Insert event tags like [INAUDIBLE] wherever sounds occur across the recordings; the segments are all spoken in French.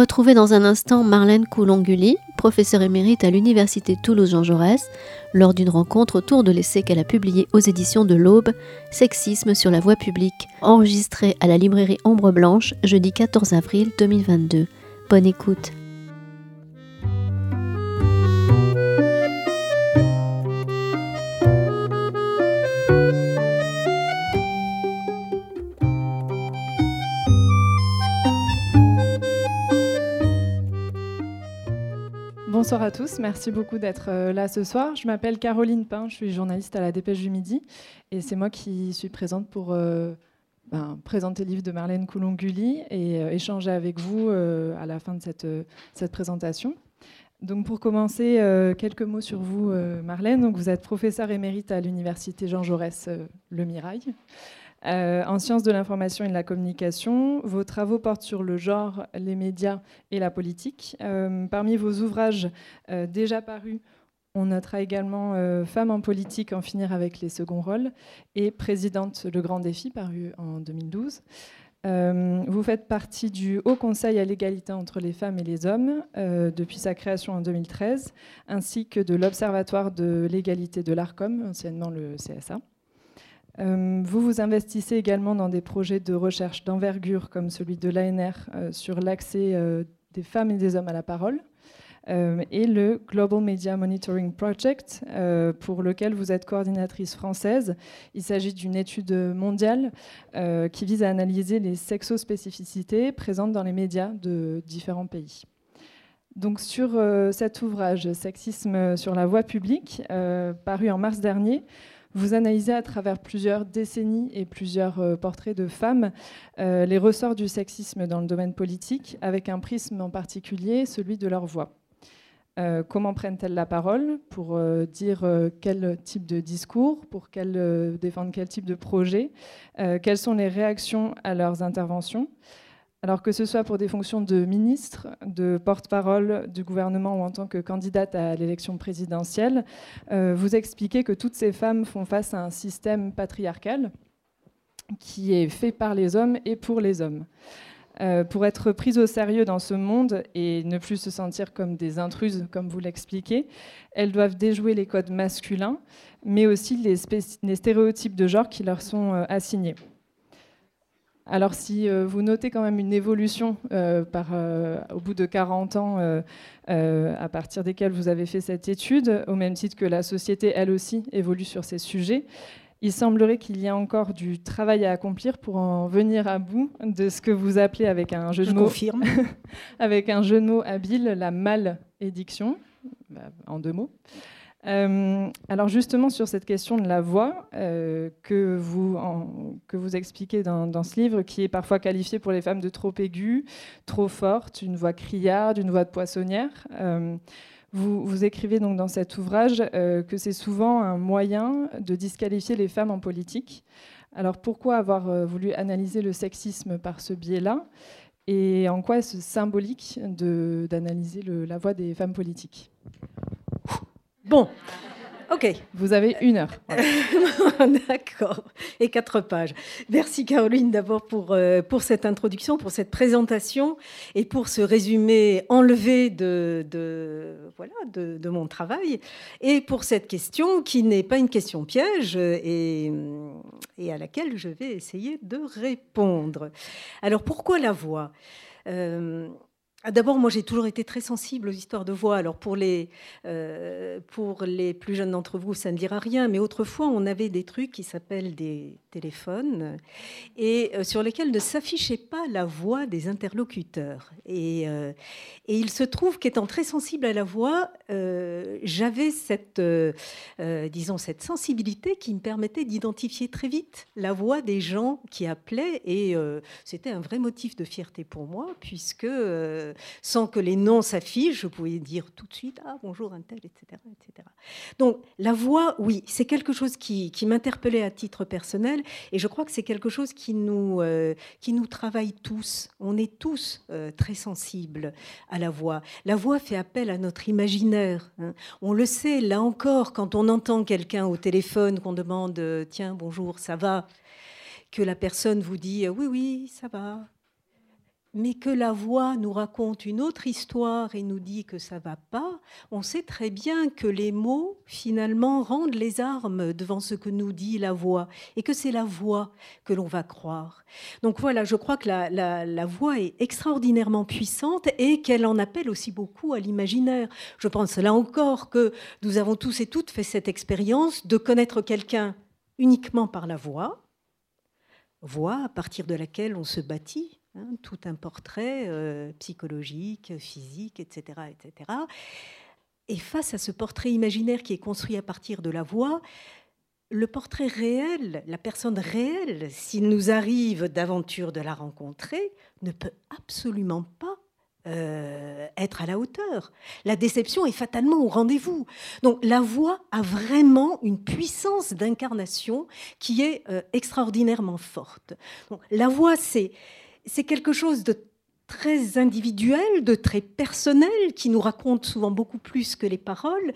Retrouvez dans un instant Marlène Coulonguli, professeure émérite à l'Université Toulouse-Jean Jaurès, lors d'une rencontre autour de l'essai qu'elle a publié aux éditions de l'Aube, Sexisme sur la voie publique, enregistré à la librairie Ombre Blanche jeudi 14 avril 2022. Bonne écoute. Bonsoir à tous, merci beaucoup d'être euh, là ce soir. Je m'appelle Caroline Pain, je suis journaliste à la Dépêche du Midi et c'est moi qui suis présente pour euh, ben, présenter le livre de Marlène Coulon-Gully et euh, échanger avec vous à la fin de cette, cette présentation. Donc pour commencer, quelques mots sur vous, Marlène. Donc vous êtes professeure émérite à l'Université Jean Jaurès Le Mirail. Euh, en sciences de l'information et de la communication, vos travaux portent sur le genre, les médias et la politique. Euh, parmi vos ouvrages euh, déjà parus, on notera également Femmes en politique, en finir avec les seconds rôles et Présidente le grand défi, paru en 2012. vous faites partie du Haut Conseil à l'égalité entre les femmes et les hommes depuis sa création en 2013, ainsi que de l'Observatoire de l'égalité de l'ARCOM, anciennement le CSA. Euh, vous vous investissez également dans des projets de recherche d'envergure comme celui de l'ANR euh, sur l'accès euh, des femmes et des hommes à la parole et le Global Media Monitoring Project pour lequel vous êtes coordinatrice française. Il s'agit d'une étude mondiale qui vise à analyser les sexospécificités présentes dans les médias de différents pays. Donc sur cet ouvrage Sexisme sur la voie publique, paru en mars dernier, vous analysez à travers plusieurs décennies et plusieurs euh, portraits de femmes euh, les ressorts du sexisme dans le domaine politique, avec un prisme en particulier, celui de leur voix. Euh, comment prennent-elles la parole pour dire quel type de discours, pour défendre quel type de projet, quelles sont les réactions à leurs interventions alors que ce soit pour des fonctions de ministre, de porte-parole du gouvernement ou en tant que candidate à l'élection présidentielle, euh, vous expliquez que toutes ces femmes font face à un système patriarcal qui est fait par les hommes et pour les hommes. Euh, pour être prises au sérieux dans ce monde et ne plus se sentir comme des intruses, comme vous l'expliquez, elles doivent déjouer les codes masculins, mais aussi les, les stéréotypes de genre qui leur sont euh, assignés. Alors si euh, vous notez quand même une évolution euh, euh, au bout de 40 ans à partir desquels vous avez fait cette étude, au même titre que la société elle aussi évolue sur ces sujets, il semblerait qu'il y ait encore du travail à accomplir pour en venir à bout de ce que vous appelez avec un jeu de mots, [LAUGHS] avec un jeu de mots habile la malédiction, bah, en deux mots. Euh, alors justement sur cette question de la voix euh, que, vous que vous expliquez dans, ce livre, qui est parfois qualifiée pour les femmes de trop aiguë, trop forte, une voix criarde, une voix de poissonnière. Euh, vous, vous, écrivez donc dans cet ouvrage que c'est souvent un moyen de disqualifier les femmes en politique. Alors pourquoi avoir voulu analyser le sexisme par ce biais-là et en quoi est-ce symbolique d'analyser la voix des femmes politiques? Bon, ok. Vous avez une heure. [LAUGHS] D'accord. Et quatre pages. Merci Caroline d'abord pour, euh, pour cette introduction, pour cette présentation et pour ce résumé enlevé de, de voilà, de, de, mon travail et pour cette question qui n'est pas une question piège et, et, à laquelle je vais essayer de répondre. Alors pourquoi la voix? Euh, d'abord, moi, j'ai toujours été très sensible aux histoires de voix. Alors, pour les, euh, pour les plus jeunes d'entre vous, ça ne dira rien, mais autrefois, on avait des trucs qui s'appellent des téléphones et euh, sur lesquels ne s'affichait pas la voix des interlocuteurs. Et, euh, et il se trouve qu'étant très sensible à la voix, j'avais cette, disons, cette sensibilité qui me permettait d'identifier très vite la voix des gens qui appelaient. Et c'était un vrai motif de fierté pour moi, puisque sans que les noms s'affichent, je pouvais dire tout de suite ah bonjour un tel, etc., etc. Donc la voix, oui, c'est quelque chose qui, m'interpellait à titre personnel, et je crois que c'est quelque chose qui nous euh, qui nous travaille tous. On est tous euh, très sensibles à la voix. La voix fait appel à notre imaginaire. Hein. On le sait là encore quand on entend quelqu'un au téléphone qu'on demande euh, tiens bonjour ça va? que la personne vous dit oui oui ça va mais que la voix nous raconte une autre histoire et nous dit que ça va pas, on sait très bien que les mots finalement rendent les armes devant ce que nous dit la voix et que c'est la voix que l'on va croire. Donc voilà, je crois que la, la voix est extraordinairement puissante et qu'elle en appelle aussi beaucoup à l'imaginaire. Je pense là encore que nous avons tous et toutes fait cette expérience de connaître quelqu'un uniquement par la voix, voix à partir de laquelle on se bâtit Hein, tout un portrait euh, psychologique, physique, etc., etc. Et face à ce portrait imaginaire qui est construit à partir de la voix, le portrait réel, la personne réelle, s'il nous arrive d'aventure de la rencontrer, ne peut absolument pas euh, être à la hauteur. La déception est fatalement au rendez-vous. Donc la voix a vraiment une puissance d'incarnation qui est euh, extraordinairement forte. la voix, c'est c'est quelque chose de très individuel, de très personnel, qui nous raconte souvent beaucoup plus que les paroles.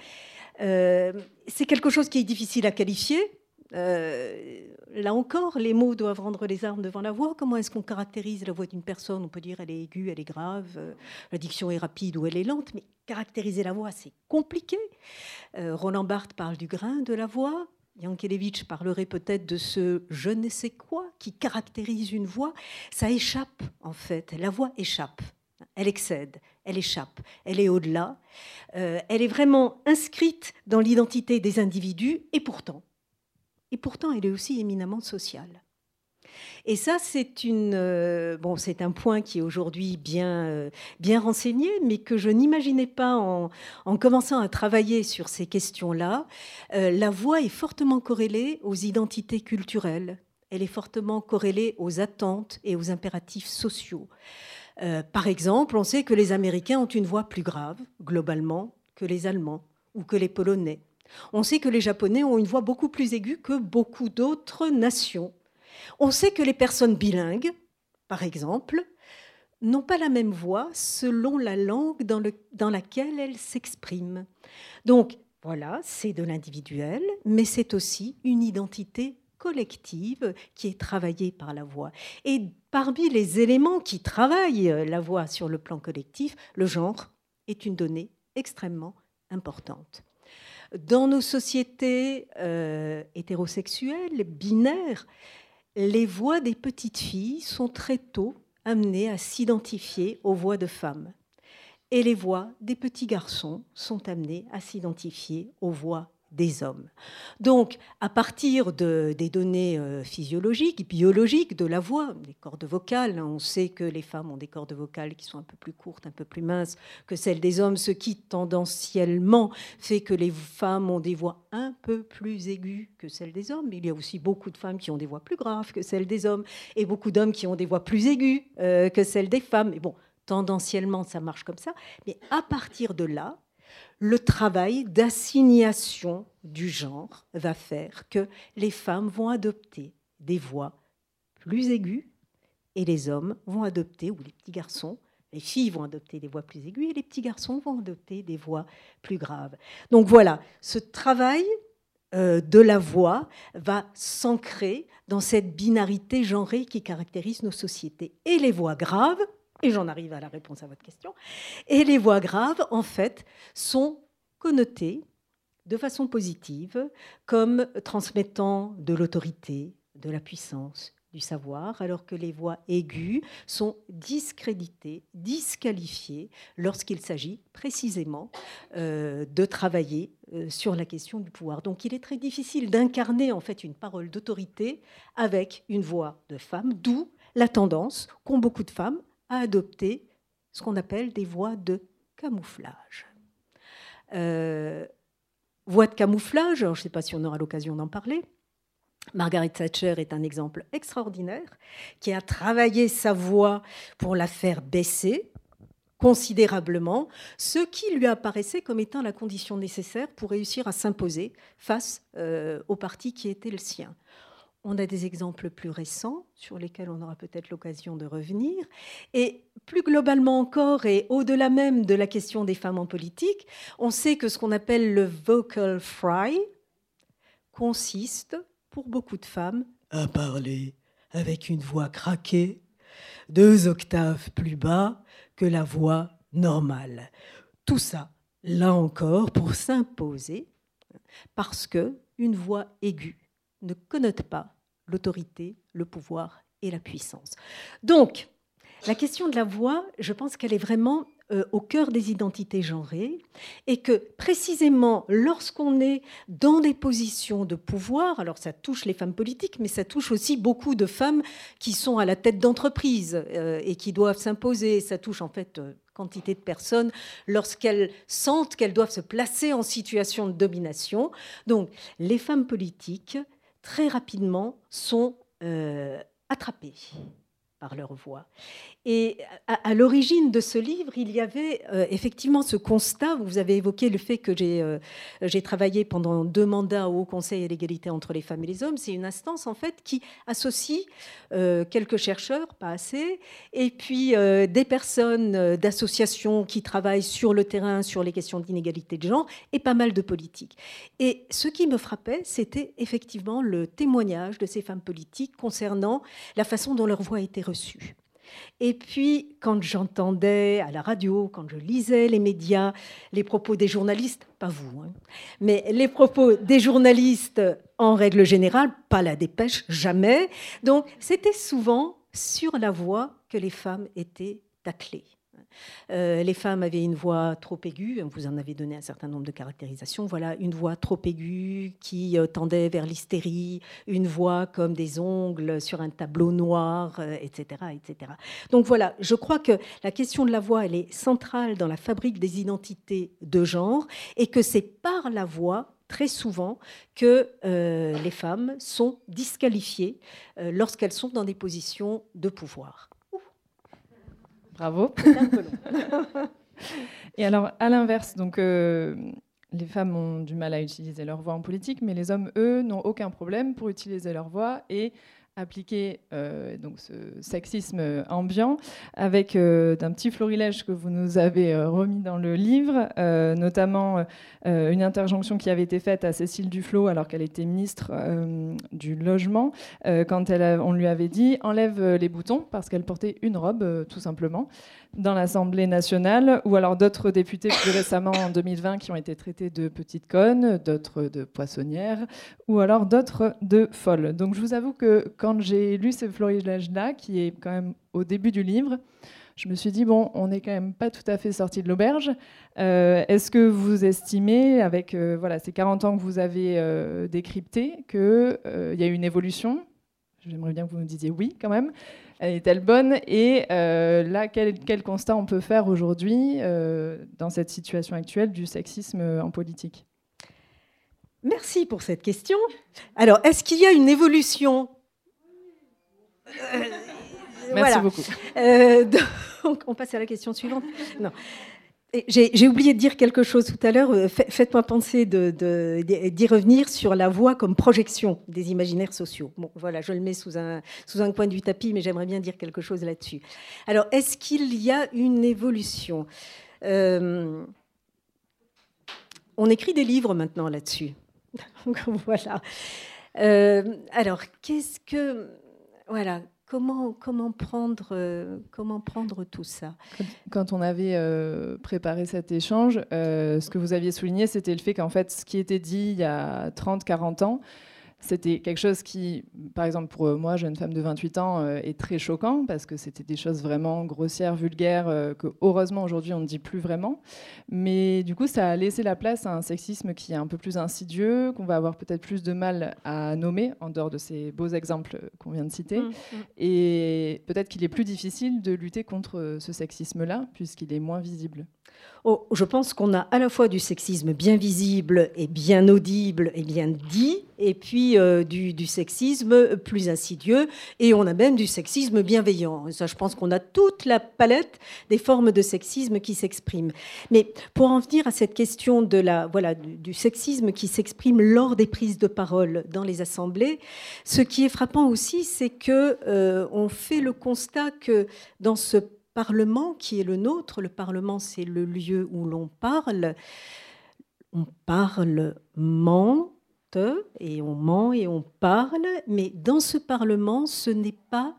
Euh, c'est quelque chose qui est difficile à qualifier. Euh, là encore, les mots doivent rendre les armes devant la voix. Comment est-ce qu'on caractérise la voix d'une personne? On peut dire elle est aiguë, elle est grave, euh, la diction est rapide ou elle est lente, mais caractériser la voix, c'est compliqué. Roland Barthes parle du grain de la voix. Yankelevitch parlerait peut-être de ce je ne sais quoi qui caractérise une voix. Ça échappe, en fait. La voix échappe. Elle excède, elle échappe, elle est au-delà. Euh, elle est vraiment inscrite dans l'identité des individus et pourtant, et pourtant, elle est aussi éminemment sociale. Et ça, euh, c'est un point qui est aujourd'hui bien euh, bien renseigné, mais que je n'imaginais pas en, en, commençant à travailler sur ces questions-là. Euh, la voix est fortement corrélée aux identités culturelles. Elle est fortement corrélée aux attentes et aux impératifs sociaux. par exemple, on sait que les Américains ont une voix plus grave, globalement, que les Allemands ou que les Polonais. On sait que les Japonais ont une voix beaucoup plus aiguë que beaucoup d'autres nations. On sait que les personnes bilingues, par exemple, n'ont pas la même voix selon la langue dans, laquelle elles s'expriment. Donc, voilà, c'est de l'individuel, mais c'est aussi une identité collective qui est travaillée par la voix. Et parmi les éléments qui travaillent la voix sur le plan collectif, le genre est une donnée extrêmement importante. Dans nos sociétés euh, hétérosexuelles, binaires, les voix des petites filles sont très tôt amenées à s'identifier aux voix de femmes. Et les voix des petits garçons sont amenées à s'identifier aux voix des hommes. Donc, à partir de, des données euh, physiologiques, biologiques de la voix, des cordes vocales, on sait que les femmes ont des cordes vocales qui sont un peu plus courtes, un peu plus minces que celles des hommes, ce qui tendanciellement fait que les femmes ont des voix un peu plus aiguës que celles des hommes. Il y a aussi beaucoup de femmes qui ont des voix plus graves que celles des hommes, et beaucoup d'hommes qui ont des voix plus aiguës euh, que celles des femmes. Mais bon, tendanciellement, ça marche comme ça. Mais à partir de là, le travail d'assignation du genre va faire que les femmes vont adopter des voix plus aiguës et les hommes vont adopter, ou les petits garçons, les filles vont adopter des voix plus aiguës et les petits garçons vont adopter des voix plus graves. Donc voilà, ce travail euh, de la voix va s'ancrer dans cette binarité genrée qui caractérise nos sociétés. Et les voix graves et j'en arrive à la réponse à votre question, et les voix graves, en fait, sont connotées de façon positive comme transmettant de l'autorité, de la puissance, du savoir, alors que les voix aiguës sont discréditées, disqualifiées lorsqu'il s'agit précisément euh, de travailler euh, sur la question du pouvoir. Donc il est très difficile d'incarner en fait une parole d'autorité avec une voix de femme, d'où la tendance qu'ont beaucoup de femmes à adopter ce qu'on appelle des voies de camouflage. Euh, voie de camouflage, je ne sais pas si on aura l'occasion d'en parler. Margaret Thatcher est un exemple extraordinaire qui a travaillé sa voix pour la faire baisser considérablement, ce qui lui apparaissait comme étant la condition nécessaire pour réussir à s'imposer face euh, au parti qui était le sien. On a des exemples plus récents sur lesquels on aura peut-être l'occasion de revenir. Et plus globalement encore, et au-delà même de la question des femmes en politique, on sait que ce qu'on appelle le vocal fry consiste, pour beaucoup de femmes, à parler avec une voix craquée, deux octaves plus bas que la voix normale. Tout ça, là encore, pour s'imposer, parce que une voix aiguë ne connote pas l'autorité, le pouvoir et la puissance. Donc, la question de la voix, je pense qu'elle est vraiment euh, au cœur des identités genrées et que précisément lorsqu'on est dans des positions de pouvoir, alors ça touche les femmes politiques, mais ça touche aussi beaucoup de femmes qui sont à la tête d'entreprises euh, et qui doivent s'imposer, ça touche en fait euh, quantité de personnes lorsqu'elles sentent qu'elles doivent se placer en situation de domination. Donc les femmes politiques, très rapidement, sont attrapées par leur voix. Et à, l'origine de ce livre, il y avait euh, effectivement ce constat. Vous avez évoqué le fait que j'ai euh, travaillé pendant deux mandats au Haut Conseil à l'égalité entre les femmes et les hommes. C'est une instance en fait qui associe euh, quelques chercheurs, pas assez, et puis des personnes d'associations qui travaillent sur le terrain sur les questions d'inégalité de genre et pas mal de politiques. Et ce qui me frappait, c'était effectivement le témoignage de ces femmes politiques concernant la façon dont leur voix était reçue. Et puis, quand j'entendais à la radio, quand je lisais les médias, les propos des journalistes, pas vous, hein, mais les propos des journalistes en règle générale, pas la dépêche, jamais. Donc, c'était souvent sur la voix que les femmes étaient taclées. Euh, les femmes avaient une voix trop aiguë, vous en avez donné un certain nombre de caractérisations. Voilà, une voix trop aiguë qui euh, tendait vers l'hystérie, une voix comme des ongles sur un tableau noir, etc., euh, etc. Donc voilà, je crois que la question de la voix, est centrale dans la fabrique des identités de genre et que c'est par la voix très souvent que les femmes sont disqualifiées lorsqu'elles sont dans des positions de pouvoir. Bravo. [LAUGHS] Et alors, à l'inverse, donc euh, les femmes ont du mal à utiliser leur voix en politique, mais les hommes, eux, n'ont aucun problème pour utiliser leur voix et appliquer euh, donc ce sexisme ambiant avec euh, d'un petit florilège que vous nous avez remis dans le livre, notamment une interjonction qui avait été faite à Cécile Duflot alors qu'elle était ministre du logement quand elle on lui avait dit enlève les boutons parce qu'elle portait une robe tout simplement dans l'Assemblée nationale, ou alors d'autres députés plus récemment en 2020 qui ont été traités de petites connes, d'autres de poissonnières, ou alors d'autres de folles. Donc je vous avoue que quand j'ai lu ce florilège-là, qui est quand même au début du livre, je me suis dit, bon, on n'est quand même pas tout à fait sorti de l'auberge. Euh, est-ce que vous estimez, avec euh, voilà, ces 40 ans que vous avez euh, décryptés, qu'il y a eu une évolution J'aimerais bien que vous nous disiez oui quand même est-elle bonne Et euh, là, quel, constat on peut faire aujourd'hui euh, dans cette situation actuelle du sexisme en politique? Merci pour cette question. Alors, est-ce qu'il y a une évolution? Merci beaucoup. donc, on passe à la question suivante. Non. J'ai oublié de dire quelque chose tout à l'heure. Euh, faites-moi penser d'y revenir sur la voix comme projection des imaginaires sociaux. Voilà, je le mets sous un, sous un coin du tapis, mais j'aimerais bien dire quelque chose là-dessus. Alors, est-ce qu'il y a une évolution? Euh, On écrit des livres maintenant là-dessus. [LAUGHS] voilà. Euh, alors, qu'est-ce que. Voilà, Comment, comment, prendre, euh, comment prendre tout ça? Quand on avait euh, préparé cet échange, euh, ce que vous aviez souligné, c'était le fait qu'en fait, ce qui était dit il y a 30-40 ans, c'était quelque chose qui, par exemple, pour moi, jeune femme de 28 ans, euh, est très choquant parce que c'était des choses vraiment grossières, vulgaires, euh, que heureusement aujourd'hui on ne dit plus vraiment. Mais du coup, ça a laissé la place à un sexisme qui est un peu plus insidieux, qu'on va avoir peut-être plus de mal à nommer, en dehors de ces beaux exemples qu'on vient de citer. Mmh, mmh. Et peut-être qu'il est plus difficile de lutter contre ce sexisme-là, puisqu'il est moins visible. Oh, je pense qu'on a à la fois du sexisme bien visible et bien audible et bien dit, et puis euh, du, sexisme plus insidieux, et on a même du sexisme bienveillant. Ça, je pense qu'on a toute la palette des formes de sexisme qui s'expriment. Mais pour en venir à cette question de la, voilà, du, sexisme qui s'exprime lors des prises de parole dans les assemblées, ce qui est frappant aussi, c'est que euh, on fait le constat que dans ce Parlement qui est le nôtre. Le Parlement, c'est le lieu où l'on parle. On parle ment et on ment et on parle, mais dans ce Parlement, ce n'est pas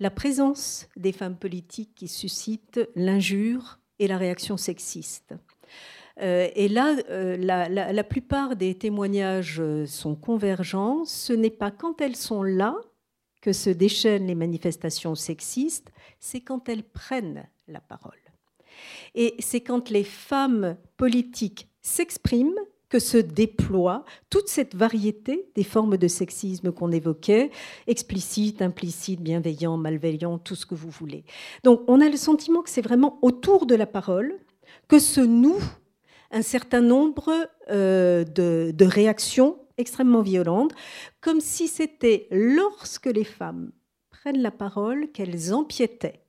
la présence des femmes politiques qui suscite l'injure et la réaction sexiste. Euh, et là, euh, la, plupart des témoignages sont convergents. Ce n'est pas quand elles sont là que se déchaînent les manifestations sexistes, c'est quand elles prennent la parole. Et c'est quand les femmes politiques s'expriment que se déploie toute cette variété des formes de sexisme qu'on évoquait, explicite, implicite, bienveillant, malveillant, tout ce que vous voulez. Donc on a le sentiment que c'est vraiment autour de la parole que se nouent un certain nombre euh, de, de réactions extrêmement violentes, comme si c'était lorsque les femmes prennent la parole qu'elles empiétaient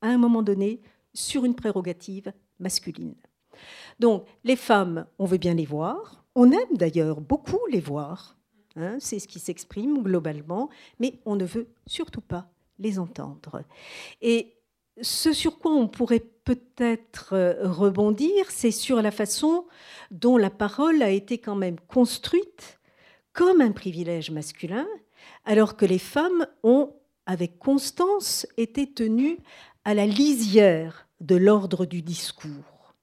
à un moment donné sur une prérogative masculine. Donc les femmes, on veut bien les voir, on aime d'ailleurs beaucoup les voir, hein, c'est ce qui s'exprime globalement, mais on ne veut surtout pas les entendre. Et ce sur quoi on pourrait peut-être euh, rebondir, c'est sur la façon dont la parole a été quand même construite comme un privilège masculin, alors que les femmes ont, avec constance, été tenues à la lisière de l'ordre du discours.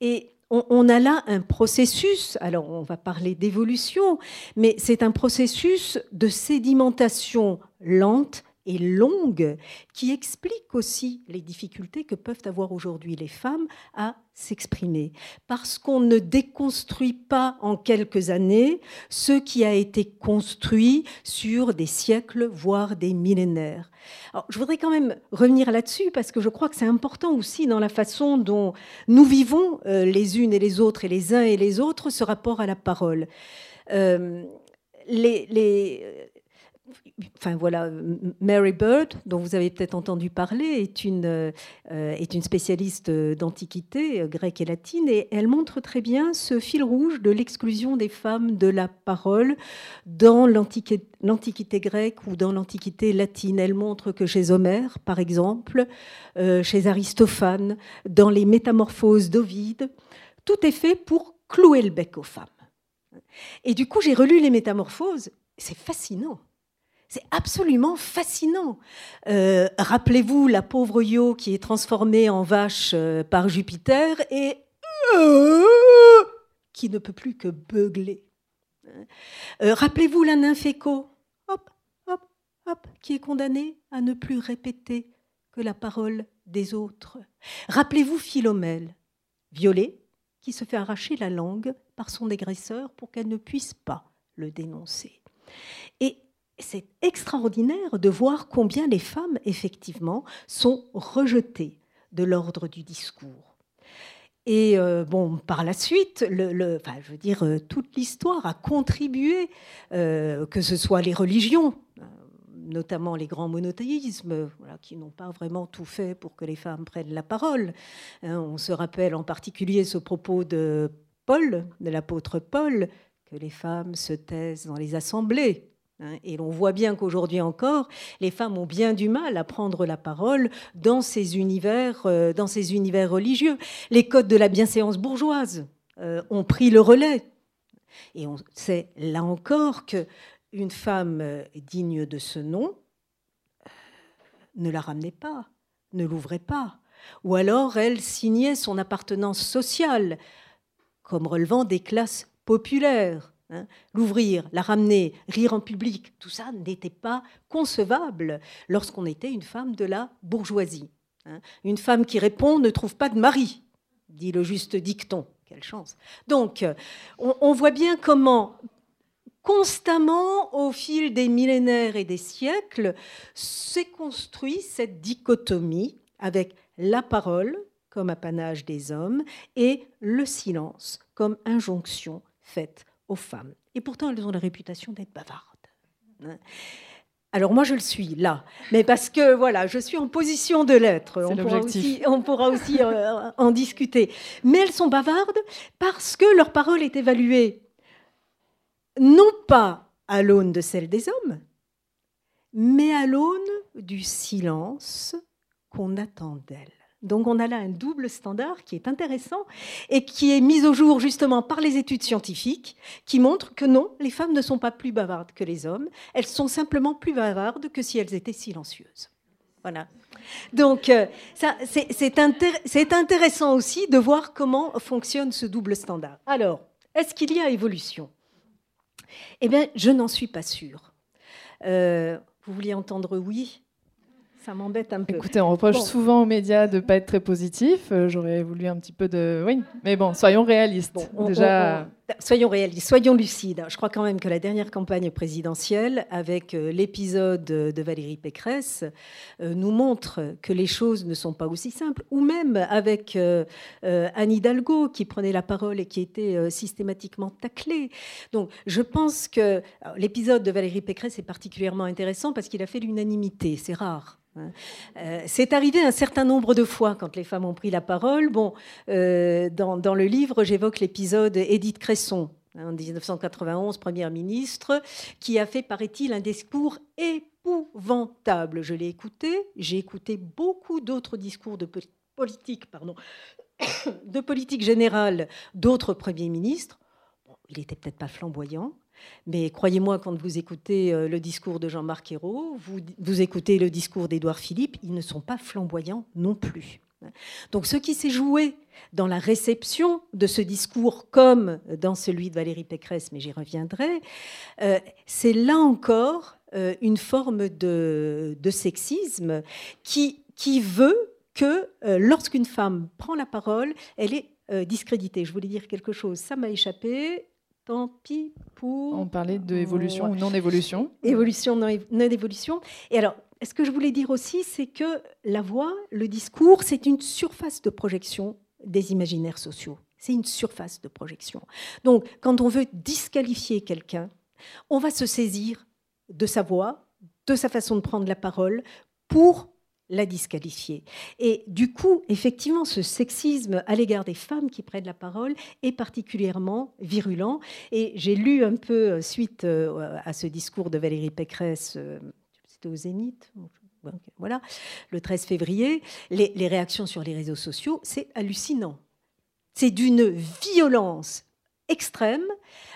Et on, a là un processus, alors on va parler d'évolution, mais c'est un processus de sédimentation lente et longue qui explique aussi les difficultés que peuvent avoir aujourd'hui les femmes à s'exprimer. Parce qu'on ne déconstruit pas en quelques années ce qui a été construit sur des siècles, voire des millénaires. Alors, je voudrais quand même revenir là-dessus parce que je crois que c'est important aussi dans la façon dont nous vivons euh, les unes et les autres et les uns et les autres ce rapport à la parole. Euh, les, les, enfin voilà, Mary Bird, dont vous avez peut-être entendu parler, est une, euh, est une spécialiste d'antiquité euh, grecque et latine, et elle montre très bien ce fil rouge de l'exclusion des femmes de la parole dans l'antiquité grecque ou dans l'antiquité latine. Elle montre que chez Homère, par exemple, euh, chez Aristophane, dans les Métamorphoses d'Ovide, tout est fait pour clouer le bec aux femmes. Et du coup, j'ai relu les Métamorphoses, c'est fascinant. C'est absolument fascinant. Euh, rappelez-vous la pauvre Io qui est transformée en vache euh, par Jupiter et euh, qui ne peut plus que beugler. Rappelez-vous la nymphe Écho, hop, hop, hop, qui est condamnée à ne plus répéter que la parole des autres. Rappelez-vous Philomèle, violée, qui se fait arracher la langue par son agresseur pour qu'elle ne puisse pas le dénoncer. C'est extraordinaire de voir combien les femmes, effectivement, sont rejetées de l'ordre du discours. Et euh, bon, par la suite, enfin, je veux dire, euh, toute l'histoire a contribué, euh, que ce soit les religions, notamment les grands monothéismes, qui n'ont pas vraiment tout fait pour que les femmes prennent la parole. Hein, on se rappelle en particulier ce propos de Paul, de l'apôtre Paul, que les femmes se taisent dans les assemblées. Hein, et l'on voit bien qu'aujourd'hui encore, les femmes ont bien du mal à prendre la parole dans ces univers, euh, dans ces religieux. Les codes de la bienséance bourgeoise euh, ont pris le relais. Et on sait là encore que une femme euh, digne de ce nom ne la ramenait pas, ne l'ouvrait pas. Ou alors elle signait son appartenance sociale comme relevant des classes populaires Hein. L'ouvrir, la ramener, rire en public, tout ça n'était pas concevable lorsqu'on était une femme de la bourgeoisie. Hein. Une femme qui répond ne trouve pas de mari, dit le juste dicton. Quelle chance. Donc, on, voit bien comment constamment, au fil des millénaires et des siècles, s'est construit cette dichotomie avec la parole comme apanage des hommes et le silence comme injonction faite aux femmes. Et pourtant, elles ont la réputation d'être bavardes. Alors moi, je le suis là, mais parce que voilà, je suis en position de l'être. On, pourra aussi, on pourra aussi euh, en discuter. Mais elles sont bavardes parce que leur parole est évaluée non pas à l'aune de celle des hommes, mais à l'aune du silence qu'on attend d'elles. Donc on a là un double standard qui est intéressant et qui est mis au jour justement par les études scientifiques qui montrent que non, les femmes ne sont pas plus bavardes que les hommes, elles sont simplement plus bavardes que si elles étaient silencieuses. Voilà. Donc euh, c'est intéressant aussi de voir comment fonctionne ce double standard. Alors, est-ce qu'il y a évolution? Eh bien, je n'en suis pas sûre. Euh, vous vouliez entendre oui? Ça m'embête un peu. Écoutez, on reproche souvent aux médias de ne pas être très positifs. Euh, j'aurais voulu un petit peu de. Oui, mais bon, soyons réalistes. Déjà. Soyons réalistes, soyons lucides. Je crois quand même que la dernière campagne présidentielle, avec euh, l'épisode de Valérie Pécresse, euh, nous montre que les choses ne sont pas aussi simples. Ou même avec Anne Hidalgo, qui prenait la parole et qui était systématiquement taclée. Donc, je pense que l'épisode de Valérie Pécresse est particulièrement intéressant parce qu'il a fait l'unanimité. C'est rare. Hein. Euh, c'est arrivé un certain nombre de fois quand les femmes ont pris la parole. Bon, euh, dans, le livre, j'évoque l'épisode Édith Cresson, hein, en 1991, première ministre, qui a fait, paraît-il, un discours épouvantable. Je l'ai écouté. J'ai écouté beaucoup d'autres discours de politique, pardon, [COUGHS] de politique générale d'autres premiers ministres. il n'était peut-être pas flamboyant, mais croyez-moi, quand vous écoutez euh, le discours de Jean-Marc Ayrault, vous, écoutez le discours d'Édouard Philippe, ils ne sont pas flamboyants non plus. Donc ce qui s'est joué dans la réception de ce discours comme dans celui de Valérie Pécresse, mais j'y reviendrai, euh, c'est là encore euh, une forme de, sexisme qui, qui veut que lorsqu'une femme prend la parole, elle est discréditée. Je voulais dire quelque chose, ça m'a échappé. Tant pis pour. On parlait d'évolution ou non-évolution. Évolution, non-évolution. Et alors, ce que je voulais dire aussi, c'est que la voix, le discours, c'est une surface de projection des imaginaires sociaux. C'est une surface de projection. Donc, quand on veut disqualifier quelqu'un, on va se saisir de sa voix, de sa façon de prendre la parole, pour la disqualifier. Et du coup, effectivement, ce sexisme à l'égard des femmes qui prennent la parole est particulièrement virulent. Et j'ai lu un peu, euh, suite euh, à ce discours de Valérie Pécresse, euh, au Zénith, voilà, le 13 février, les, les réactions sur les réseaux sociaux, c'est hallucinant. C'est d'une violence extrême.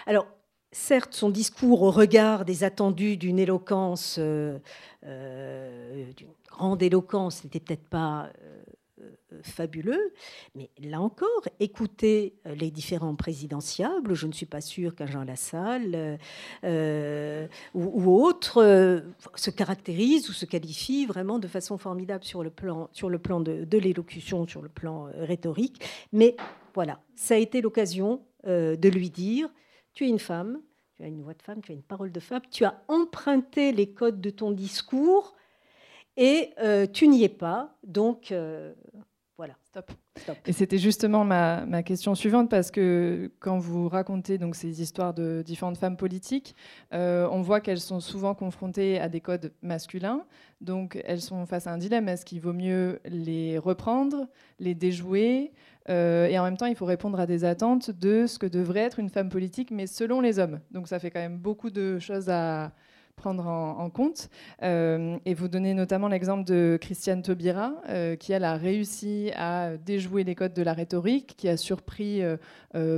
Alors, certes, son discours au regard des attendus d'une éloquence, euh, euh, d'une grande éloquence, n'était peut-être pas euh, fabuleux, mais là encore, écouter les différents présidentiables, je ne suis pas sûre qu'un Jean Lassalle ou, autre se caractérise ou se qualifie vraiment de façon formidable sur le plan, sur le plan de, l'élocution, sur le plan rhétorique, mais voilà, ça a été l'occasion de lui dire tu es une femme, tu as une voix de femme, tu as une parole de femme, tu as emprunté les codes de ton discours et euh, tu n'y es pas. Donc, euh, voilà. Stop. Et c'était justement ma, question suivante parce que quand vous racontez donc ces histoires de différentes femmes politiques, euh, on voit qu'elles sont souvent confrontées à des codes masculins. Donc elles sont face à un dilemme est-ce qu'il vaut mieux les reprendre, les déjouer euh, et en même temps, il faut répondre à des attentes de ce que devrait être une femme politique, mais selon les hommes. Donc ça fait quand même beaucoup de choses à prendre en, compte. Euh, et vous donnez notamment l'exemple de Christiane Taubira, euh, qui elle a réussi à déjouer les codes de la rhétorique, qui a surpris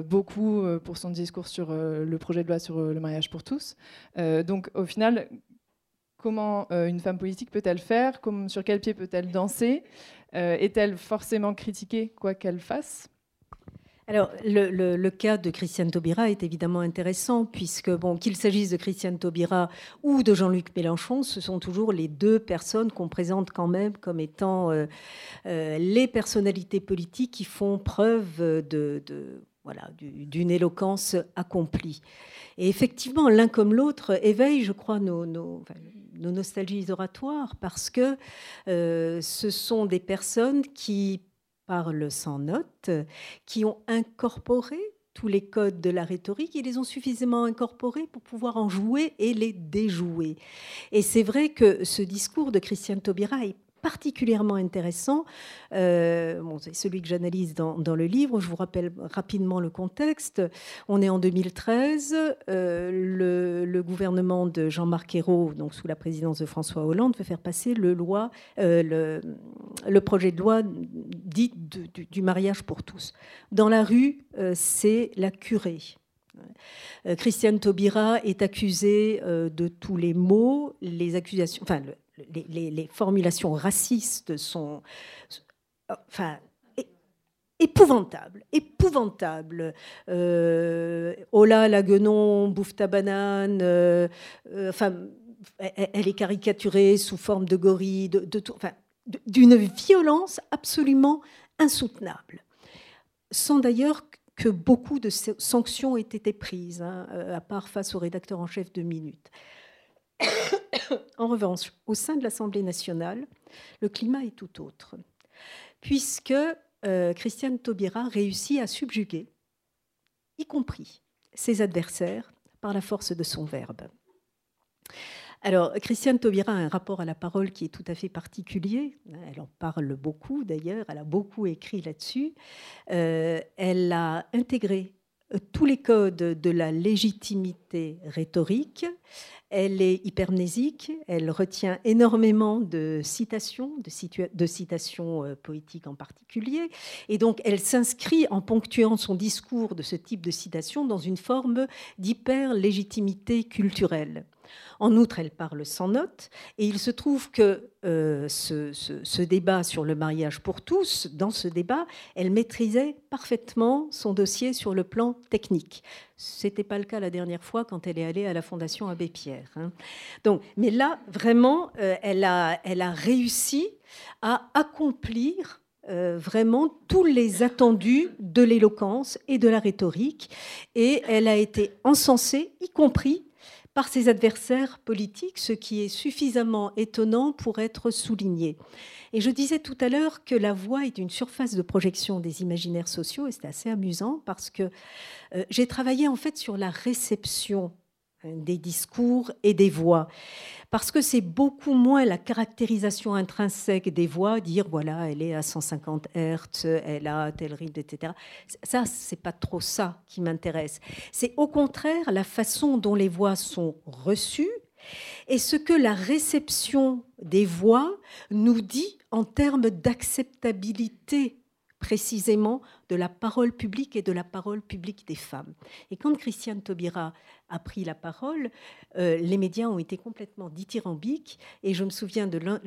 beaucoup pour son discours sur le projet de loi sur le mariage pour tous. donc au final, comment une femme politique peut-elle faire? Sur quel pied peut-elle danser? Euh, est-elle forcément critiquée quoi qu'elle fasse? Alors, le, cas de Christiane Taubira est évidemment intéressant, puisque, bon, qu'il s'agisse de Christiane Taubira ou de Jean-Luc Mélenchon, ce sont toujours les deux personnes qu'on présente quand même comme étant euh, euh, les personnalités politiques qui font preuve de, voilà, d'une éloquence accomplie. Et effectivement, l'un comme l'autre éveille, je crois, nos, nos nostalgies oratoires parce que euh, ce sont des personnes qui parlent sans notes, qui ont incorporé tous les codes de la rhétorique, ils les ont suffisamment incorporés pour pouvoir en jouer et les déjouer. Et c'est vrai que ce discours de Christiane Taubira est particulièrement intéressant. Euh, c'est celui que j'analyse dans, le livre. Je vous rappelle rapidement le contexte. On est en 2013. Euh, le, gouvernement de Jean-Marc Ayrault, donc sous la présidence de François Hollande, veut faire passer le, loi, euh, le, projet de loi dit du, mariage pour tous. Dans la rue, c'est la curée. Christiane Taubira est accusée de tous les maux, les accusations, les, formulations racistes sont, enfin, épouvantables, épouvantables. Euh, Ola, la guenon, bouffe ta banane. Euh, euh, enfin, elle, est caricaturée sous forme de gorille, de, d'une violence absolument insoutenable. Sans d'ailleurs que beaucoup de sanctions aient été prises, hein, à part face au rédacteur en chef de Minute. En revanche, au sein de l'Assemblée nationale, le climat est tout autre, puisque euh, Christiane Taubira réussit à subjuguer, y compris ses adversaires, par la force de son verbe. Alors, Christiane Taubira a un rapport à la parole qui est tout à fait particulier. Elle en parle beaucoup d'ailleurs, elle a beaucoup écrit là-dessus. Euh, elle a intégré tous les codes de la légitimité rhétorique. Elle est hypermnésique, elle retient énormément de citations, de, citations euh, poétiques en particulier, et donc elle s'inscrit en ponctuant son discours de ce type de citation dans une forme d'hyper-légitimité culturelle. En outre, elle parle sans notes, et il se trouve que euh, ce, débat sur le mariage pour tous, dans ce débat, elle maîtrisait parfaitement son dossier sur le plan technique. Ce n'était pas le cas la dernière fois quand elle est allée à la Fondation Abbé Pierre. Hein. Donc, mais là, vraiment, euh, elle, a, réussi à accomplir euh, vraiment tous les attendus de l'éloquence et de la rhétorique. Et elle a été encensée, y compris par ses adversaires politiques, ce qui est suffisamment étonnant pour être souligné. Et je disais tout à l'heure que la voix est une surface de projection des imaginaires sociaux, et c'est assez amusant parce que euh, j'ai travaillé en fait sur la réception des discours et des voix. Parce que c'est beaucoup moins la caractérisation intrinsèque des voix, dire voilà, elle est à 150 Hertz, elle a tel rythme, etc. Ça, c'est pas trop ça qui m'intéresse. C'est au contraire la façon dont les voix sont reçues et ce que la réception des voix nous dit en termes d'acceptabilité précisément de la parole publique et de la parole publique des femmes. Et quand Christiane Taubira a pris la parole, euh, les médias ont été complètement dithyrambiques. Et je me souviens de l'un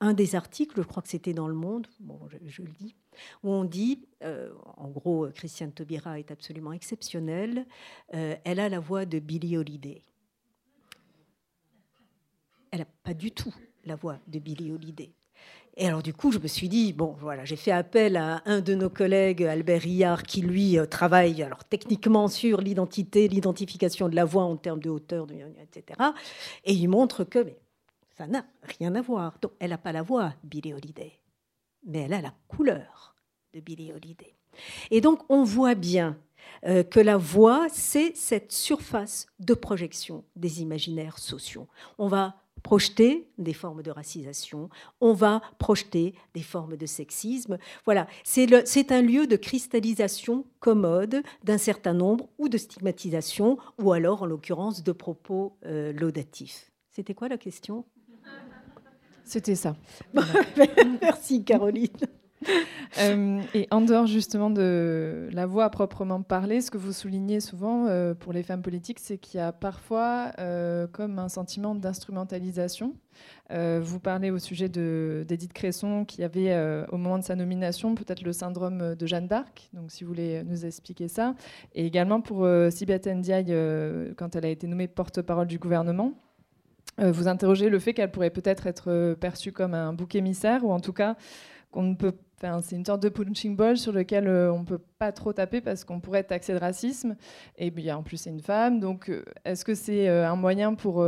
un des articles, je crois que c'était dans Le Monde, bon, je, le dis, où on dit, euh, en gros, Christiane Taubira est absolument exceptionnelle, euh, elle a la voix de Billie Holiday. Elle n'a pas du tout la voix de Billie Holiday. Et alors du coup, je me suis dit, bon, voilà, j'ai fait appel à un de nos collègues, Albert Rillard, qui lui euh, travaille alors techniquement sur l'identité, l'identification de la voix en termes de hauteur, etc. Et il montre que ça n'a rien à voir. Donc, elle n'a pas la voix, Billie Holiday, mais elle a la couleur de Billie Holiday. Et donc, on voit bien euh, que la voix, c'est cette surface de projection des imaginaires sociaux. On va projeter des formes de racisation, on va projeter des formes de sexisme. Voilà, c'est un lieu de cristallisation commode d'un certain nombre ou de stigmatisation, ou alors en l'occurrence de propos euh, laudatifs. C'était quoi la question? C'était ça. [LAUGHS] Merci Caroline. [LAUGHS] Euh, et en dehors justement de la voix à proprement parler, ce que vous soulignez souvent euh, pour les femmes politiques, c'est qu'il y a parfois euh, comme un sentiment d'instrumentalisation. vous parlez au sujet d'Edith Cresson qui avait au moment de sa nomination peut-être le syndrome de Jeanne d'Arc, donc si vous voulez nous expliquer ça. Et également pour Sibeth Ndiaye quand elle a été nommée porte-parole du gouvernement. vous interrogez le fait qu'elle pourrait peut-être être perçue comme un bouc émissaire, ou en tout cas qu'on ne peut c'est une sorte de punching ball sur lequel euh, on ne peut pas trop taper parce qu'on pourrait être taxé de racisme. Et bien, en plus, c'est une femme. Donc, euh, est-ce que c'est euh, un moyen pour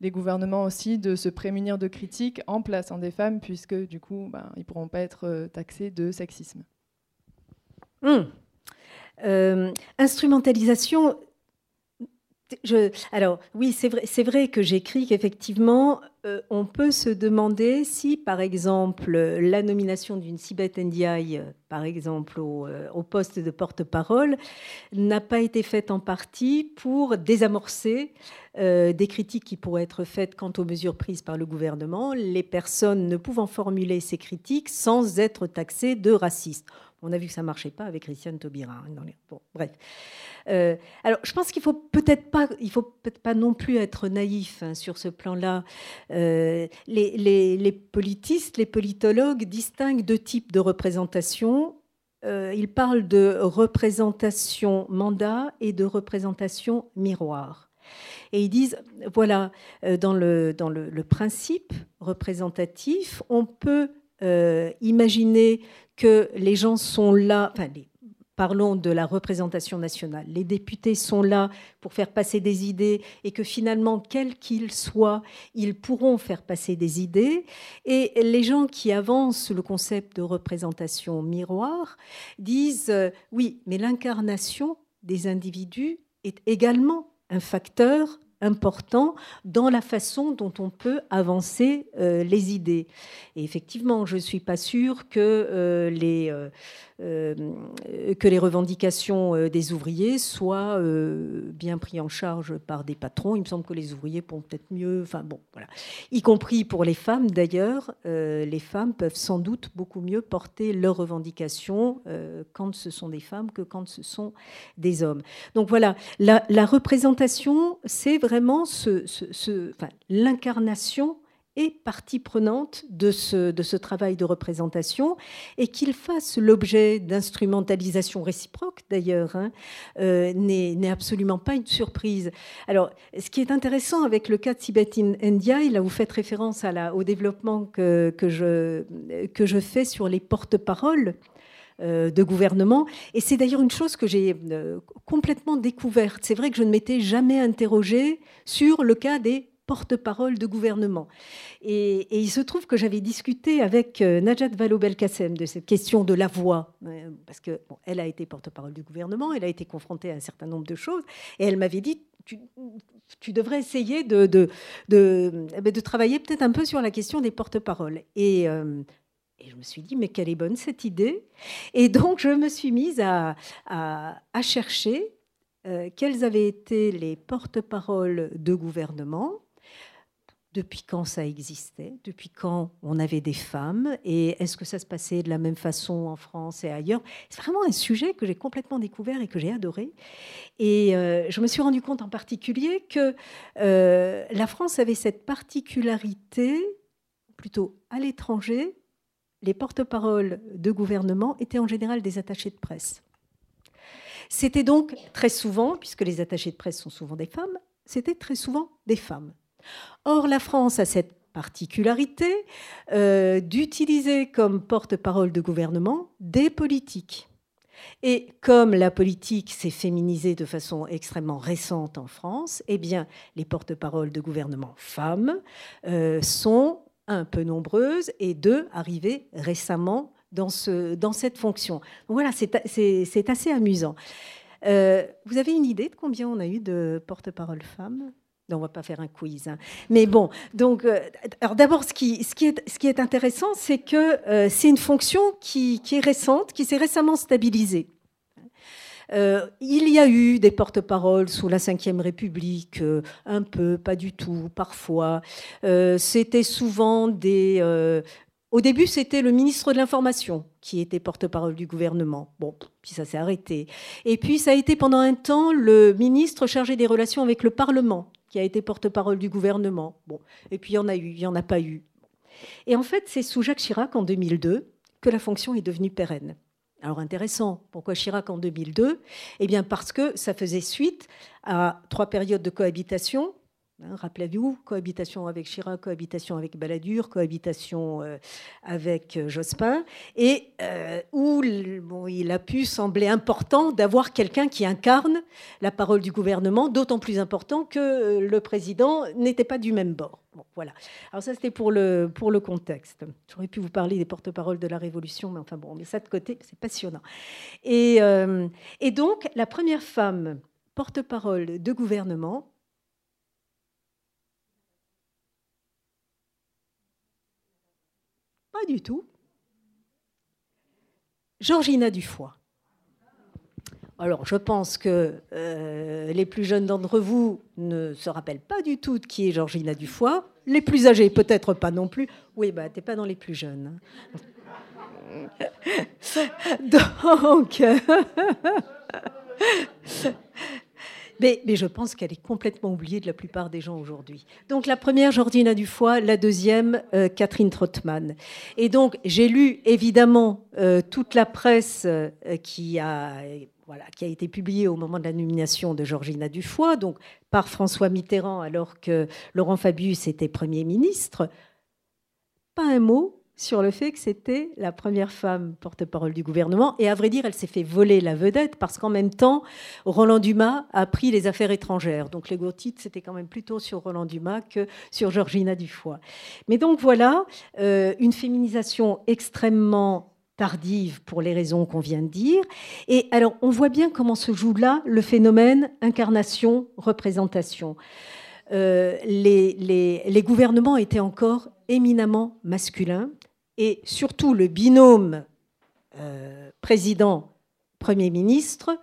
les gouvernements aussi de se prémunir de critiques en plaçant des femmes, puisque du coup, ben, ils ne pourront pas être taxés de sexisme? Hum. Instrumentalisation, alors oui, c'est vrai, c'est vrai que j'écris qu'effectivement, euh, on peut se demander si, par exemple, la nomination d'une Sibeth Ndiaye, par exemple, au, euh, poste de porte-parole, n'a pas été faite en partie pour désamorcer euh, des critiques qui pourraient être faites quant aux mesures prises par le gouvernement, les personnes ne pouvant formuler ces critiques sans être taxées de racistes. On a vu que ça ne marchait pas avec Christiane Taubira. Hein, bon, bref. Euh, alors, je pense qu'il faut peut-être pas, peut-être pas non plus être naïf hein, sur ce plan-là. Euh, les, politistes, les politologues distinguent deux types de représentation. Euh, ils parlent de représentation mandat et de représentation miroir. Et ils disent, voilà, dans le, dans le, principe représentatif, on peut imaginer que les gens sont là, parlons de la représentation nationale. Les députés sont là pour faire passer des idées et que finalement, quels qu'ils soient, ils pourront faire passer des idées. Et les gens qui avancent le concept de représentation miroir disent euh, oui, mais l'incarnation des individus est également un facteur important dans la façon dont on peut avancer euh, les idées. Et effectivement, je ne suis pas sûre que euh, les, euh, que les revendications des ouvriers soient bien prises en charge par des patrons. Il me semble que les ouvriers pourront peut-être mieux, enfin bon, voilà. Y compris pour les femmes d'ailleurs, les femmes peuvent sans doute beaucoup mieux porter leurs revendications quand ce sont des femmes que quand ce sont des hommes. Donc voilà, la, représentation, c'est vraiment l'incarnation est partie prenante de ce, travail de représentation et qu'il fasse l'objet d'instrumentalisation réciproque d'ailleurs hein, euh, n'est absolument pas une surprise. Alors, ce qui est intéressant avec le cas de Sibeth Ndiaye, là vous faites référence au développement que, je, que je fais sur les porte-paroles de gouvernement. Et c'est d'ailleurs une chose que j'ai euh, complètement découverte. C'est vrai que je ne m'étais jamais interrogée sur le cas des porte-parole de gouvernement. Et, il se trouve que j'avais discuté avec euh, Najat Vallaud-Belkacem de cette question de la voix, euh, parce que elle a été porte-parole du gouvernement, elle a été confrontée à un certain nombre de choses, et elle m'avait dit tu, devrais essayer de, de, de, eh ben, travailler peut-être un peu sur la question des porte-paroles. Et, euh, et, je me suis dit, mais quelle est bonne cette idée Et donc, je me suis mise à, chercher quels avaient été les porte-paroles de gouvernement depuis quand ça existait, depuis quand on avait des femmes, et est-ce que ça se passait de la même façon en France et ailleurs. C'est vraiment un sujet que j'ai complètement découvert et que j'ai adoré. Et euh, je me suis rendu compte en particulier que euh, la France avait cette particularité, plutôt à l'étranger, les porte-paroles de gouvernement étaient en général des attachés de presse. C'était donc très souvent, puisque les attachés de presse sont souvent des femmes, c'était très souvent des femmes. Or, la France a cette particularité euh, d'utiliser comme porte-parole de gouvernement des politiques. Et comme la politique s'est féminisée de façon extrêmement récente en France, eh bien, les porte-paroles de gouvernement femmes euh, sont un peu nombreuses et deux arrivées récemment dans, ce, dans cette fonction. voilà, c'est assez amusant. Euh, vous avez une idée de combien on a eu de porte-paroles femmes? On ne va pas faire un quiz. Hein. Mais bon, donc, euh, d'abord, ce qui, ce, qui est, ce qui est intéressant, c'est que euh, c'est une fonction qui, qui, est récente, qui s'est récemment stabilisée. Euh, il y a eu des porte-paroles sous la Ve République, un peu, pas du tout, parfois. c'était souvent des, au début, c'était le ministre de l'Information qui était porte-parole du gouvernement. Bon, puis ça s'est arrêté. Et puis, ça a été pendant un temps le ministre chargé des relations avec le Parlement qui a été porte-parole du gouvernement. Bon, et puis il y en a eu, il n'y en a pas eu. Et en fait, c'est sous Jacques Chirac en 2002 que la fonction est devenue pérenne. Alors intéressant, pourquoi Chirac en 2002 Eh bien parce que ça faisait suite à trois périodes de cohabitation Hein, rappelez-vous, cohabitation avec Chirac, cohabitation avec Balladur, cohabitation euh, avec euh, Jospin, et euh, où bon, il a pu sembler important d'avoir quelqu'un qui incarne la parole du gouvernement, d'autant plus important que le président n'était pas du même bord. voilà. Alors ça, c'était pour le, pour le contexte. J'aurais pu vous parler des porte-paroles de la Révolution, mais enfin bon, mais ça de côté, c'est passionnant. Et donc, la première femme porte-parole de gouvernement. Du tout. Georgina Dufoy. Alors, je pense que euh, les plus jeunes d'entre vous ne se rappellent pas du tout de qui est Georgina Dufoy. Les plus âgés, peut-être pas non plus. Oui, bah, t'es pas dans les plus jeunes. [LAUGHS] Donc, [LAUGHS] mais, je pense qu'elle est complètement oubliée de la plupart des gens aujourd'hui. Donc la première, Georgina Dufoy, la deuxième, euh, Catherine Trottmann. Et donc j'ai lu évidemment euh, toute la presse qui a voilà, qui a été publié au moment de la nomination de Georgina Dufoy, donc par François Mitterrand alors que Laurent Fabius était Premier ministre. Pas un mot sur le fait que c'était la première femme porte-parole du gouvernement. Et à vrai dire, elle s'est fait voler la vedette parce qu'en même temps, Roland Dumas a pris les affaires étrangères. Donc les c'était quand même plutôt sur Roland Dumas que sur Georgina Dufoy. Mais donc voilà, euh, une féminisation extrêmement tardive pour les raisons qu'on vient de dire. Et alors, on voit bien comment se joue là le phénomène incarnation-représentation. Euh, les, gouvernements étaient encore éminemment masculins et surtout le binôme euh, président-premier ministre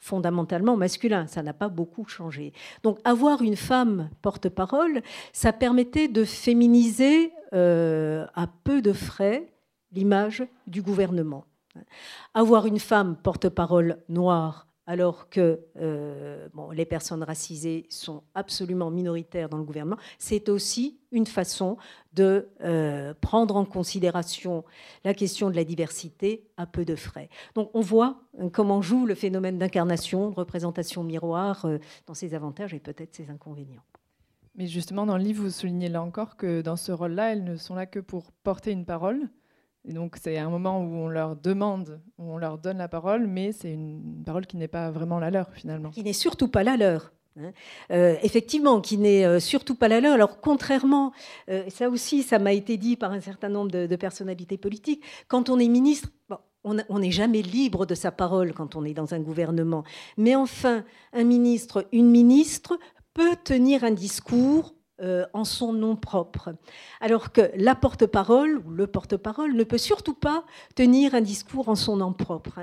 fondamentalement masculin. Ça n'a pas beaucoup changé. Donc avoir une femme porte-parole, ça permettait de féminiser euh, à peu de frais l'image du gouvernement. Avoir une femme porte-parole noire alors que euh, bon, les personnes racisées sont absolument minoritaires dans le gouvernement, c'est aussi une façon de euh, prendre en considération la question de la diversité à peu de frais. Donc on voit euh, comment joue le phénomène d'incarnation, représentation miroir, dans ses avantages et peut-être ses inconvénients. Mais justement, dans le livre, vous soulignez là encore que dans ce rôle-là, elles ne sont là que pour porter une parole, et donc c'est un moment où on leur demande, où on leur donne la parole, mais c'est une parole qui n'est pas vraiment la leur finalement. Qui n'est surtout pas la leur. Hein. Euh, effectivement, qui n'est euh, surtout pas la leur. Alors, contrairement, euh, ça aussi, ça m'a été dit par un certain nombre de, personnalités politiques, quand on est ministre, on n'est jamais libre de sa parole quand on est dans un gouvernement. Mais enfin, un ministre, une ministre peut tenir un discours euh, en son nom propre. Alors que la porte-parole ou le porte-parole ne peut surtout pas tenir un discours en son nom propre.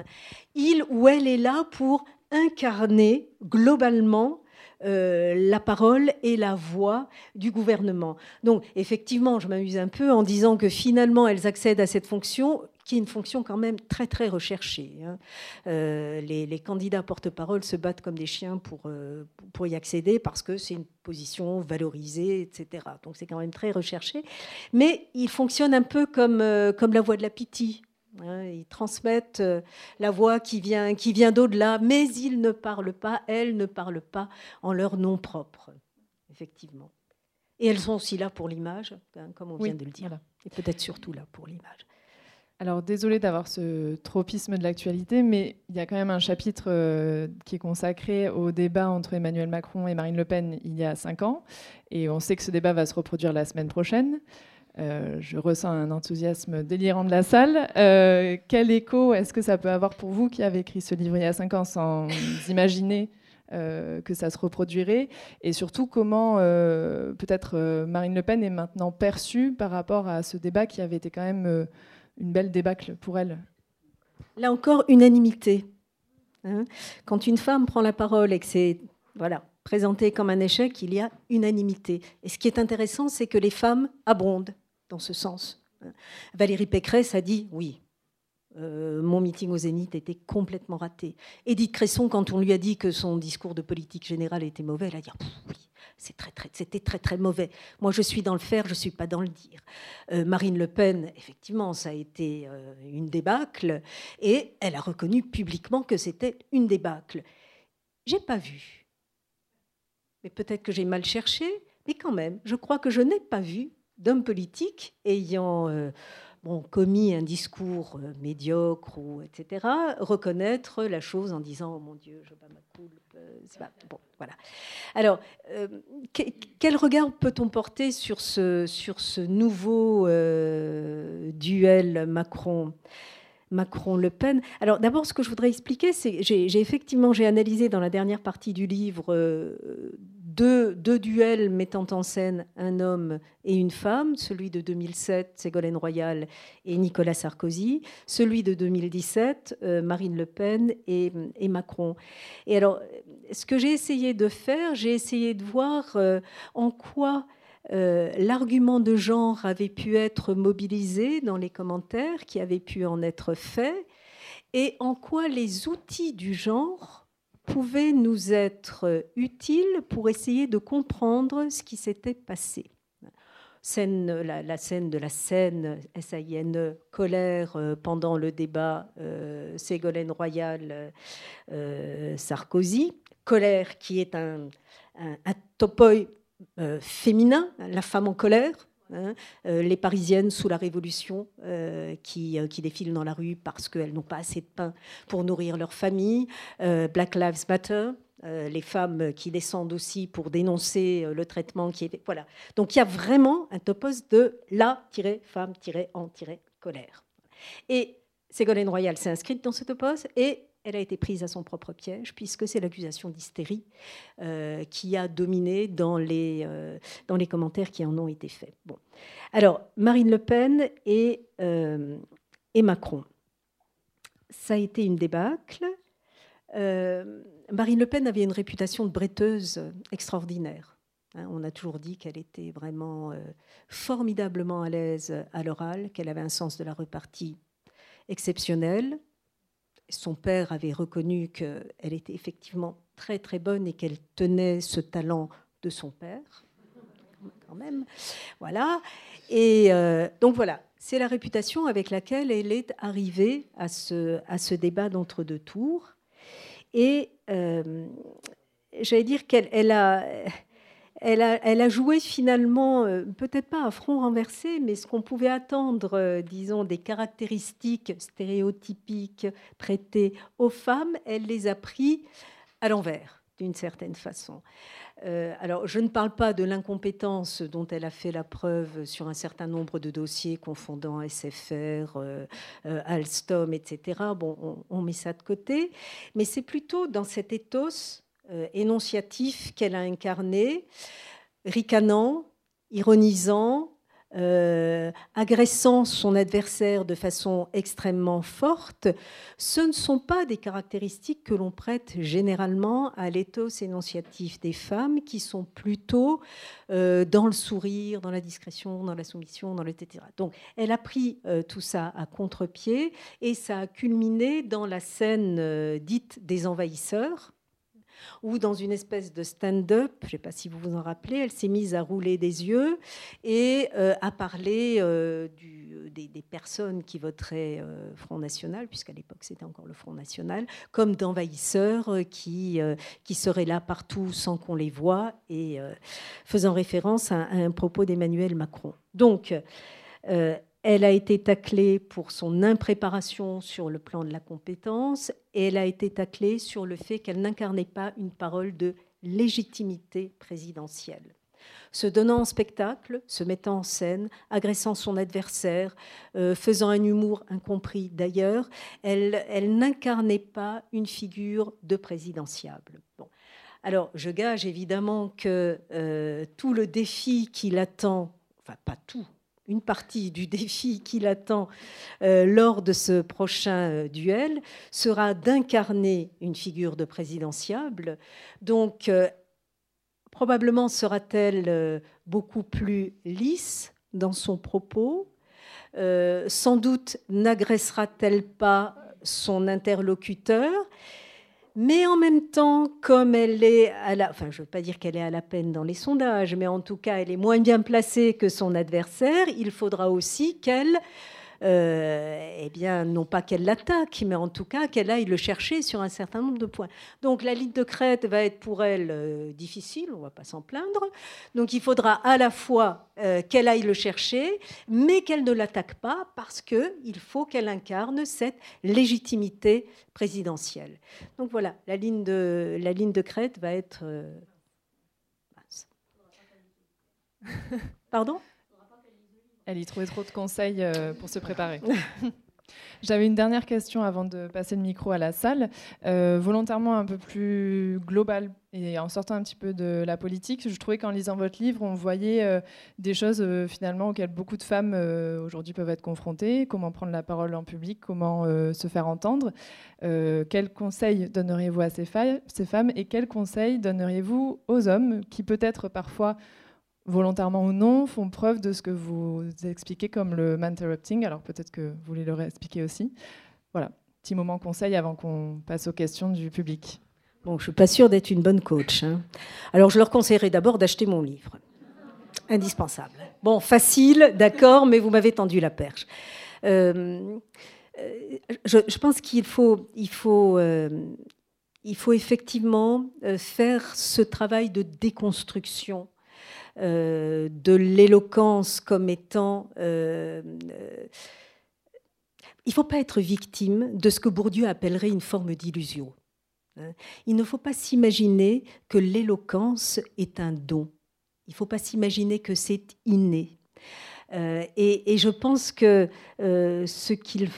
Il ou elle est là pour incarner globalement euh, la parole et la voix du gouvernement. Donc effectivement, je m'amuse un peu en disant que finalement, elles accèdent à cette fonction qui est une fonction quand même très très recherchée. Hein. Euh, les, candidats porte-parole se battent comme des chiens pour, euh, pour y accéder parce que c'est une position valorisée, etc. Donc c'est quand même très recherché. Mais ils fonctionnent un peu comme, euh, comme la voix de la pitié. Hein. Ils transmettent la voix qui vient, qui vient d'au-delà, mais ils ne parlent pas, elles ne parlent pas en leur nom propre, effectivement. Et elles sont aussi là pour l'image, hein, comme on vient de le dire, et peut-être surtout là pour l'image. Alors, désolé d'avoir ce tropisme de l'actualité, mais il y a quand même un chapitre euh, qui est consacré au débat entre Emmanuel Macron et Marine Le Pen il y a cinq ans. Et on sait que ce débat va se reproduire la semaine prochaine. Euh, je ressens un enthousiasme délirant de la salle. Euh, quel écho est-ce que ça peut avoir pour vous qui avez écrit ce livre il y a cinq ans sans [LAUGHS] imaginer que ça se reproduirait? Et surtout, comment peut-être Marine Le Pen est maintenant perçue par rapport à ce débat qui avait été quand même une belle débâcle pour elle. Là encore, unanimité. Hein. Quand une femme prend la parole et que c'est voilà, présenté comme un échec, il y a unanimité. Et ce qui est intéressant, c'est que les femmes abondent dans ce sens. Hein. Valérie Pécresse a dit oui. Euh, mon meeting au Zénith était complètement raté. Edith Cresson, quand on lui a dit que son discours de politique générale était mauvais, elle a dit oui, c'était très très mauvais. Moi, je suis dans le faire, je suis pas dans le dire. Euh, Marine Le Pen, effectivement, ça a été euh, une débâcle, et elle a reconnu publiquement que c'était une débâcle. J'ai pas vu, mais peut-être que j'ai mal cherché, mais quand même, je crois que je n'ai pas vu d'homme politique ayant euh, bon, commis un discours euh, médiocre, ou, etc., reconnaître la chose en disant Oh mon Dieu, je bats ma. Euh, bon, voilà. Alors, euh, quel regard peut-on porter sur ce, nouveau duel Macron Macron-Le Pen? Alors d'abord, ce que je voudrais expliquer, c'est j'ai effectivement j'ai analysé dans la dernière partie du livre deux, duels mettant en scène un homme et une femme, celui de 2007, Ségolène Royal et Nicolas Sarkozy, celui de 2017, euh, Marine Le Pen et, Macron. Et alors, ce que j'ai essayé de faire, j'ai essayé de voir euh, en quoi euh, l'argument de genre avait pu être mobilisé dans les commentaires qui avaient pu en être faits et en quoi les outils du genre pouvaient nous être utiles pour essayer de comprendre ce qui s'était passé. La, scène de la scène, S-A-I-N-E, colère euh, pendant le débat euh, Ségolène Royal Sarkozy, colère qui est un, un, un euh, féminin, la femme en colère, hein, euh, les Parisiennes sous la Révolution euh, qui, qui, défilent dans la rue parce qu'elles n'ont pas assez de pain pour nourrir leur famille, Black Lives Matter. les femmes qui descendent aussi pour dénoncer le traitement qui est voilà donc il y a vraiment un topos de la-femme-en-colère et Ségolène Royal s'est inscrite dans ce topos et elle a été prise à son propre piège, puisque c'est l'accusation d'hystérie euh, qui a dominé dans les, euh, dans les commentaires qui en ont été faits. Alors, Marine Le Pen et, euh, et Macron. Ça a été une débâcle. Marine Le Pen avait une réputation de bretteuse extraordinaire. Hein. on a toujours dit qu'elle était vraiment formidablement à l'aise à l'oral, qu'elle avait un sens de la repartie exceptionnel, son père avait reconnu qu'elle était effectivement très très bonne et qu'elle tenait ce talent de son père. Quand même. Voilà. Et euh, donc voilà, c'est la réputation avec laquelle elle est arrivée à ce, à ce débat d'entre deux tours. Et euh, j'allais dire qu'elle elle a elle a, joué finalement, euh, peut-être pas à front renversé, mais ce qu'on pouvait attendre, euh, disons, des caractéristiques stéréotypiques prêtées aux femmes, elle les a pris à l'envers, d'une certaine façon. Euh, alors, je ne parle pas de l'incompétence dont elle a fait la preuve sur un certain nombre de dossiers confondant SFR, Alstom, etc. Bon, on, on, met ça de côté, mais c'est plutôt dans cet ethos euh, énonciatif qu'elle a incarné, ricanant, ironisant, euh, agressant son adversaire de façon extrêmement forte, ce ne sont pas des caractéristiques que l'on prête généralement à l'éthos énonciatif des femmes, qui sont plutôt euh, dans le sourire, dans la discrétion, dans la soumission, dans le etc. Donc, elle a pris tout ça à contre-pied et ça a culminé dans la scène dite des envahisseurs ou dans une espèce de stand-up, je ne sais pas si vous vous en rappelez, elle s'est mise à rouler des yeux et euh, à parler euh, du, des, personnes qui voteraient euh, Front National, puisqu'à l'époque c'était encore le Front National, comme d'envahisseurs qui, qui seraient là partout sans qu'on les voie, et faisant référence à, à un propos d'Emmanuel Macron. Donc, elle a été taclée pour son impréparation sur le plan de la compétence et elle a été taclée sur le fait qu'elle n'incarnait pas une parole de légitimité présidentielle. Se donnant en spectacle, se mettant en scène, agressant son adversaire, euh, faisant un humour incompris d'ailleurs, elle, n'incarnait pas une figure de présidentiable. Bon. Alors, je gage évidemment que euh, tout le défi qui l'attend, enfin pas tout, une partie du défi [LAUGHS] qui l'attend euh, lors de ce prochain euh, duel sera d'incarner une figure de présidentiable. Donc, euh, probablement sera-t-elle beaucoup plus lisse dans son propos. sans doute n'agressera-t-elle pas son interlocuteur mais en même temps, comme elle est à la, enfin, je ne veux pas dire qu'elle est à la peine dans les sondages, mais en tout cas, elle est moins bien placée que son adversaire, il faudra aussi qu'elle eh bien, non pas qu'elle l'attaque, mais en tout cas qu'elle aille le chercher sur un certain nombre de points. Donc la ligne de crête va être pour elle euh, difficile, on ne va pas s'en plaindre. Donc il faudra à la fois euh, qu'elle aille le chercher, mais qu'elle ne l'attaque pas parce qu'il faut qu'elle incarne cette légitimité présidentielle. Donc voilà, la ligne de, la ligne de crête va être... [LAUGHS] Pardon? Elle y trouvait trop de conseils euh, pour se préparer. [LAUGHS] J'avais une dernière question avant de passer le micro à la salle, euh, volontairement un peu plus globale et en sortant un petit peu de la politique. Je trouvais qu'en lisant votre livre, on voyait euh, des choses euh, finalement auxquelles beaucoup de femmes aujourd'hui peuvent être confrontées. Comment prendre la parole en public, comment se faire entendre. quels conseils donneriez-vous à ces, ces femmes et quels conseils donneriez-vous aux hommes qui peut-être parfois volontairement ou non, font preuve de ce que vous expliquez comme le interrupting. Alors peut-être que vous voulez le réexpliquer aussi. Voilà, petit moment conseil avant qu'on passe aux questions du public. Bon, je suis pas sûre d'être une bonne coach. Hein. Alors je leur conseillerais d'abord d'acheter mon livre. Indispensable. Bon, facile, d'accord, mais vous m'avez tendu la perche. Euh, euh, je, pense qu'il faut, il faut, euh, il faut effectivement faire ce travail de déconstruction euh, de l'éloquence comme étant... Euh, il ne faut pas être victime de ce que Bourdieu appellerait une forme d'illusion. Hein. Il ne faut pas s'imaginer que l'éloquence est un don. Il ne faut pas s'imaginer que c'est inné. Et, je pense que ce qu'il,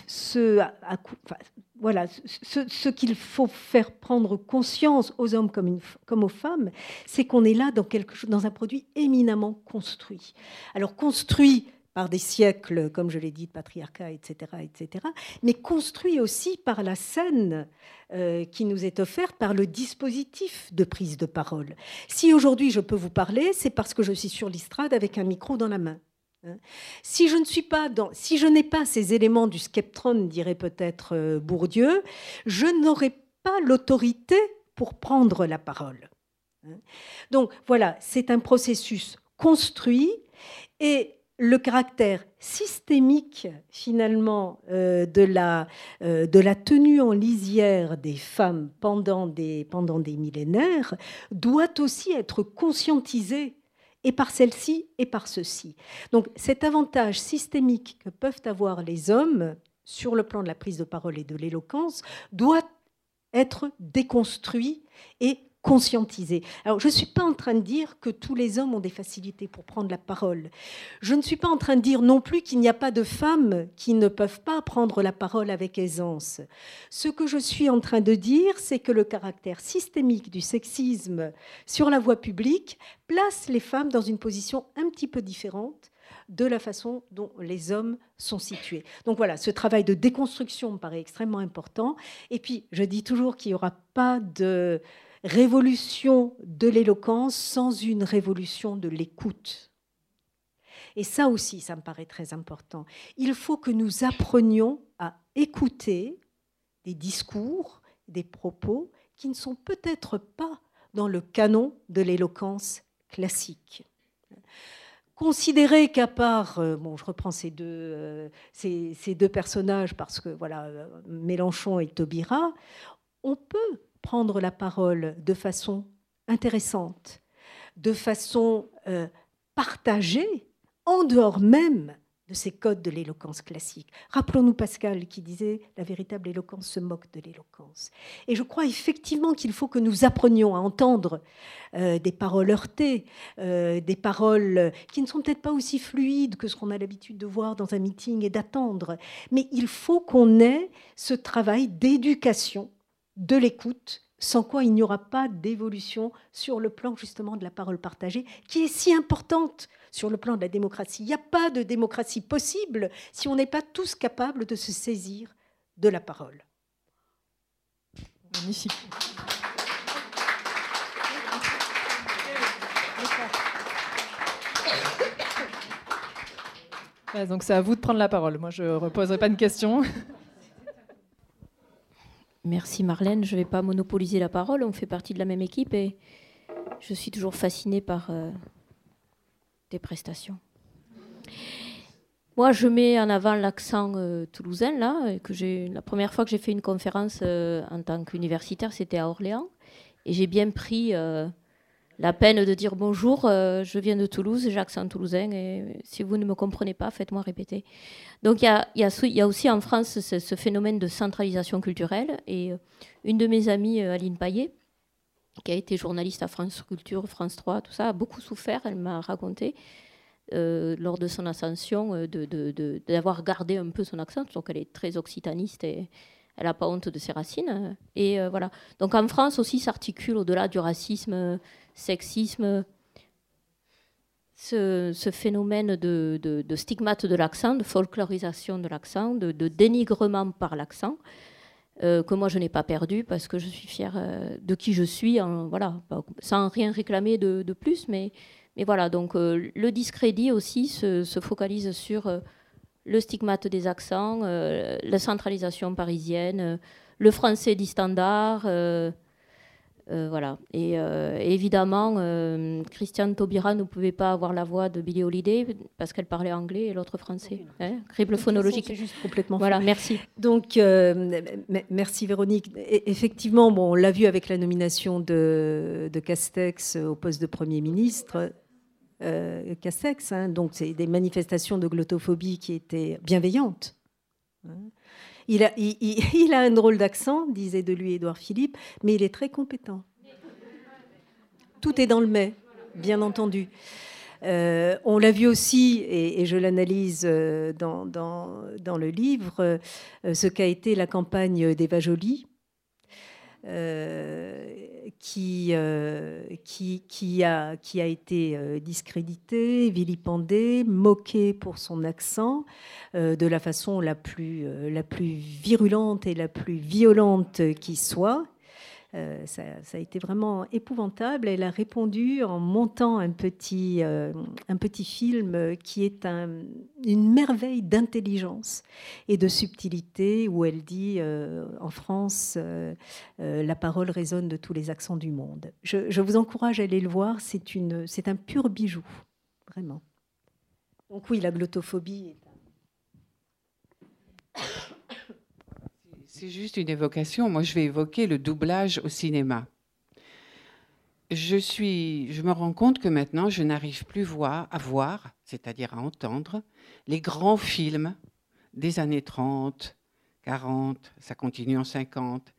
faut faire prendre conscience aux hommes comme, aux femmes, c'est qu'on est là dans, quelque dans un produit éminemment construit. Alors construit par des siècles, comme je l'ai dit, de patriarcat, etc., etc., mais construit aussi par la scène euh, qui nous est offerte, par le dispositif de prise de parole. Si aujourd'hui je peux vous parler, c'est parce que je suis sur l'estrade avec un micro dans la main. Hein. Si je ne suis pas dans, si je n'ai pas ces éléments du skeptron, dirait peut-être euh, Bourdieu, je n'aurai pas l'autorité pour prendre la parole. Hein. Donc voilà, c'est un processus construit et le caractère systémique finalement euh, de, la, euh, de la tenue en lisière des femmes pendant des, pendant des millénaires doit aussi être conscientisé et par celle-ci et par ceci. Donc cet avantage systémique que peuvent avoir les hommes sur le plan de la prise de parole et de l'éloquence doit être déconstruit et conscientiser. Alors, je ne suis pas en train de dire que tous les hommes ont des facilités pour prendre la parole. Je ne suis pas en train de dire non plus qu'il n'y a pas de femmes qui ne peuvent pas prendre la parole avec aisance. Ce que je suis en train de dire, c'est que le caractère systémique du sexisme sur la voie publique place les femmes dans une position un petit peu différente de la façon dont les hommes sont situés. Donc voilà, ce travail de déconstruction me paraît extrêmement important. Et puis, je dis toujours qu'il n'y aura pas de révolution de l'éloquence sans une révolution de l'écoute. Et ça aussi, ça me paraît très important. Il faut que nous apprenions à écouter des discours, des propos qui ne sont peut-être pas dans le canon de l'éloquence classique. Considérer qu'à part, euh, bon, je reprends ces deux, euh, ces, deux personnages parce que voilà, euh, Mélenchon et Taubira, on peut prendre la parole de façon intéressante, de façon euh, partagée, en dehors même de ces codes de l'éloquence classique. Rappelons-nous Pascal qui disait la véritable éloquence se moque de l'éloquence. Et je crois effectivement qu'il faut que nous apprenions à entendre euh, des paroles heurtées, euh, des paroles qui ne sont peut-être pas aussi fluides que ce qu'on a l'habitude de voir dans un meeting et d'attendre. Mais il faut qu'on ait ce travail d'éducation de l'écoute, sans quoi il n'y aura pas d'évolution sur le plan justement de la parole partagée, qui est si importante sur le plan de la démocratie. Il n'y a pas de démocratie possible si on n'est pas tous capables de se saisir de la parole. Magnifique. donc c'est à vous de prendre la parole. Moi, je ne reposerai pas de questions. Merci Marlène, je ne vais pas monopoliser la parole, on fait partie de la même équipe et je suis toujours fascinée par euh, tes prestations. Moi, je mets en avant l'accent euh, toulousain, là, que la première fois que j'ai fait une conférence euh, en tant qu'universitaire, c'était à Orléans, et j'ai bien pris la peine de dire bonjour, euh, je viens de Toulouse, j'ai accent toulousain, et si vous ne me comprenez pas, faites-moi répéter. Donc il y a, aussi en France ce, phénomène de centralisation culturelle, et euh, une de mes amies, euh, Aline Paillet, qui a été journaliste à France Culture, France 3, tout ça, a beaucoup souffert, elle m'a raconté, lors de son ascension d'avoir gardé un peu son accent, donc elle est très occitaniste et elle n'a pas honte de ses racines. Et voilà. Donc en France aussi s'articule au-delà du racisme, sexisme, ce, phénomène de, stigmate de l'accent, de folklorisation de l'accent, de, dénigrement par l'accent, euh, que moi je n'ai pas perdu parce que je suis fière euh, de qui je suis, voilà, sans rien réclamer de, plus. Mais, voilà, donc euh, le discrédit aussi se focalise sur le stigmate des accents, la centralisation parisienne, le français dit standard euh, voilà. Et euh, évidemment, euh, Christiane Taubira ne pouvait pas avoir la voix de Billie Holiday parce qu'elle parlait anglais et l'autre français. Hein Crible phonologique. C'est juste complètement. Voilà, merci. Donc, merci Véronique. effectivement, bon, on l'a vu avec la nomination de, Castex au poste de Premier ministre. Castex, hein, donc c'est des manifestations de glottophobie qui étaient bienveillantes. Hein. [LAUGHS] Il a, un drôle d'accent, disait de lui Édouard Philippe, mais il est très compétent. Tout est dans le mais, bien entendu. Euh, on l'a vu aussi, et, je l'analyse euh, dans, dans, le livre, euh, ce qu'a été la campagne d'Eva Joly, qui, qui, qui, a, qui a été discrédité, vilipendé, moqué pour son accent, de la façon la plus, la plus virulente et la plus violente qui soit. Euh, ça, a été vraiment épouvantable. Elle a répondu en montant un petit, euh, un petit film qui est une merveille d'intelligence et de subtilité, où elle dit euh, en France, la parole résonne de tous les accents du monde. Je, je vous encourage à aller le voir, c'est un pur bijou, vraiment. Donc oui, la glottophobie est c'est juste une évocation. Moi, je vais évoquer le doublage au cinéma. Je, suis, je me rends compte que maintenant, je n'arrive plus voir, à voir, c'est-à-dire à entendre, les grands films des années 30, 40, ça continue en 50,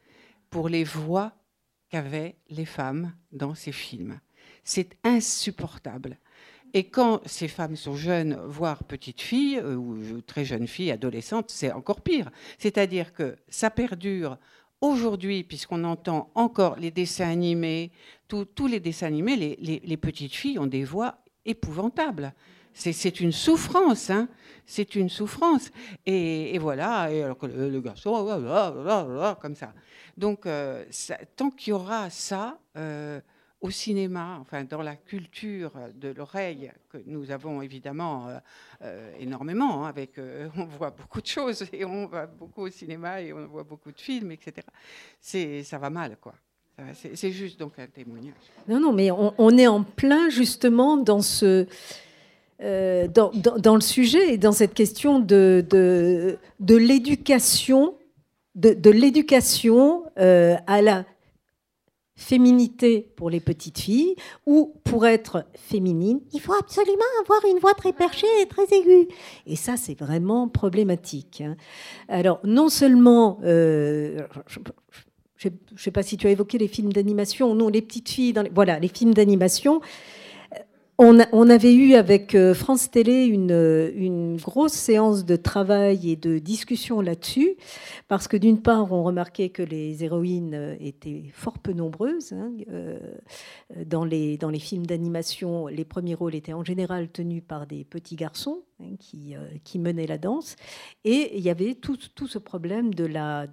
pour les voix qu'avaient les femmes dans ces films. C'est insupportable. Et quand ces femmes sont jeunes, voire petites filles, euh, ou très jeunes filles, adolescentes, c'est encore pire. C'est-à-dire que ça perdure aujourd'hui, puisqu'on entend encore les dessins animés, tous les dessins animés, les, petites filles ont des voix épouvantables. C'est une souffrance, hein c'est une souffrance. Et, voilà, alors que le, garçon, comme ça. Donc, euh, tant qu'il y aura ça, euh, au cinéma, enfin dans la culture de l'oreille que nous avons évidemment euh, euh, énormément, hein, avec euh, [LAUGHS] on voit beaucoup de choses et on va beaucoup au cinéma et on voit beaucoup de films, etc. C'est ça va mal quoi. C'est juste donc un témoignage. Non, non, mais on, est en plein justement dans ce dans, dans, le sujet et dans cette question de de, de l'éducation de, de l'éducation à la féminité pour les petites filles, ou pour être féminine, il faut absolument avoir une voix très perchée et très aiguë. Et ça, c'est vraiment problématique. Hein. Alors, non seulement, euh, je ne sais pas si tu as évoqué les films d'animation, non, les petites filles, dans voilà, les films d'animation, on, avait eu avec euh, France Télé une, grosse séance de travail et de discussion là-dessus, parce que d'une part, on remarquait que les héroïnes euh, étaient fort peu nombreuses. Hein, euh, dans, les, films d'animation, les premiers rôles étaient en général tenus par des petits garçons, qui, euh, menait la danse. Et il y avait tout, ce problème euh,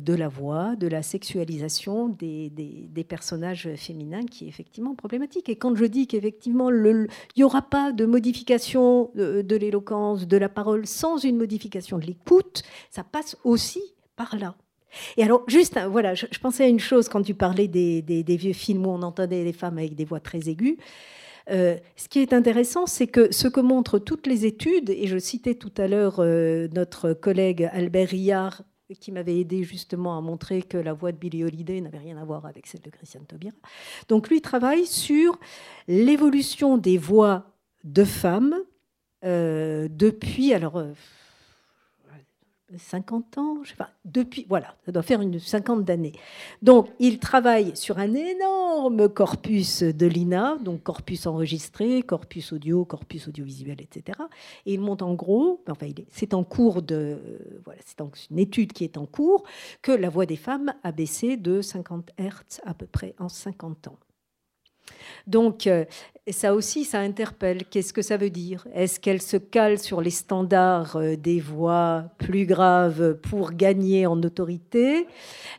de la voix, de la sexualisation des, personnages féminins qui est effectivement problématique. Et quand je dis qu'effectivement, il n'y aura pas de modification de, l'éloquence, de la parole sans une modification de l'écoute, ça passe aussi par là. Et alors, juste, voilà, je, pensais à une chose quand tu parlais des, des, vieux films où on entendait les femmes avec des voix très aiguës. Euh, ce qui est intéressant, c'est que ce que montrent toutes les études, et je citais tout à l'heure euh, notre collègue Albert Rillard, qui m'avait aidé justement à montrer que la voix de Billie Holiday n'avait rien à voir avec celle de Christiane Taubira. Donc lui travaille sur l'évolution des voix de femmes euh, depuis, alors 50 ans, je sais pas, depuis, voilà, ça doit faire une cinquante d'années. Donc, il travaille sur un énorme corpus de l'INA, donc corpus enregistré, corpus audio, corpus audiovisuel, etc. Et il monte en gros, enfin, c'est en cours de, voilà, c'est une étude qui est en cours, que la voix des femmes a baissé de 50 Hertz à peu près en 50 ans. Donc, euh, ça aussi, ça interpelle. Qu'est-ce que ça veut dire? Est-ce qu'elle se cale sur les standards euh, des voix plus graves pour gagner en autorité?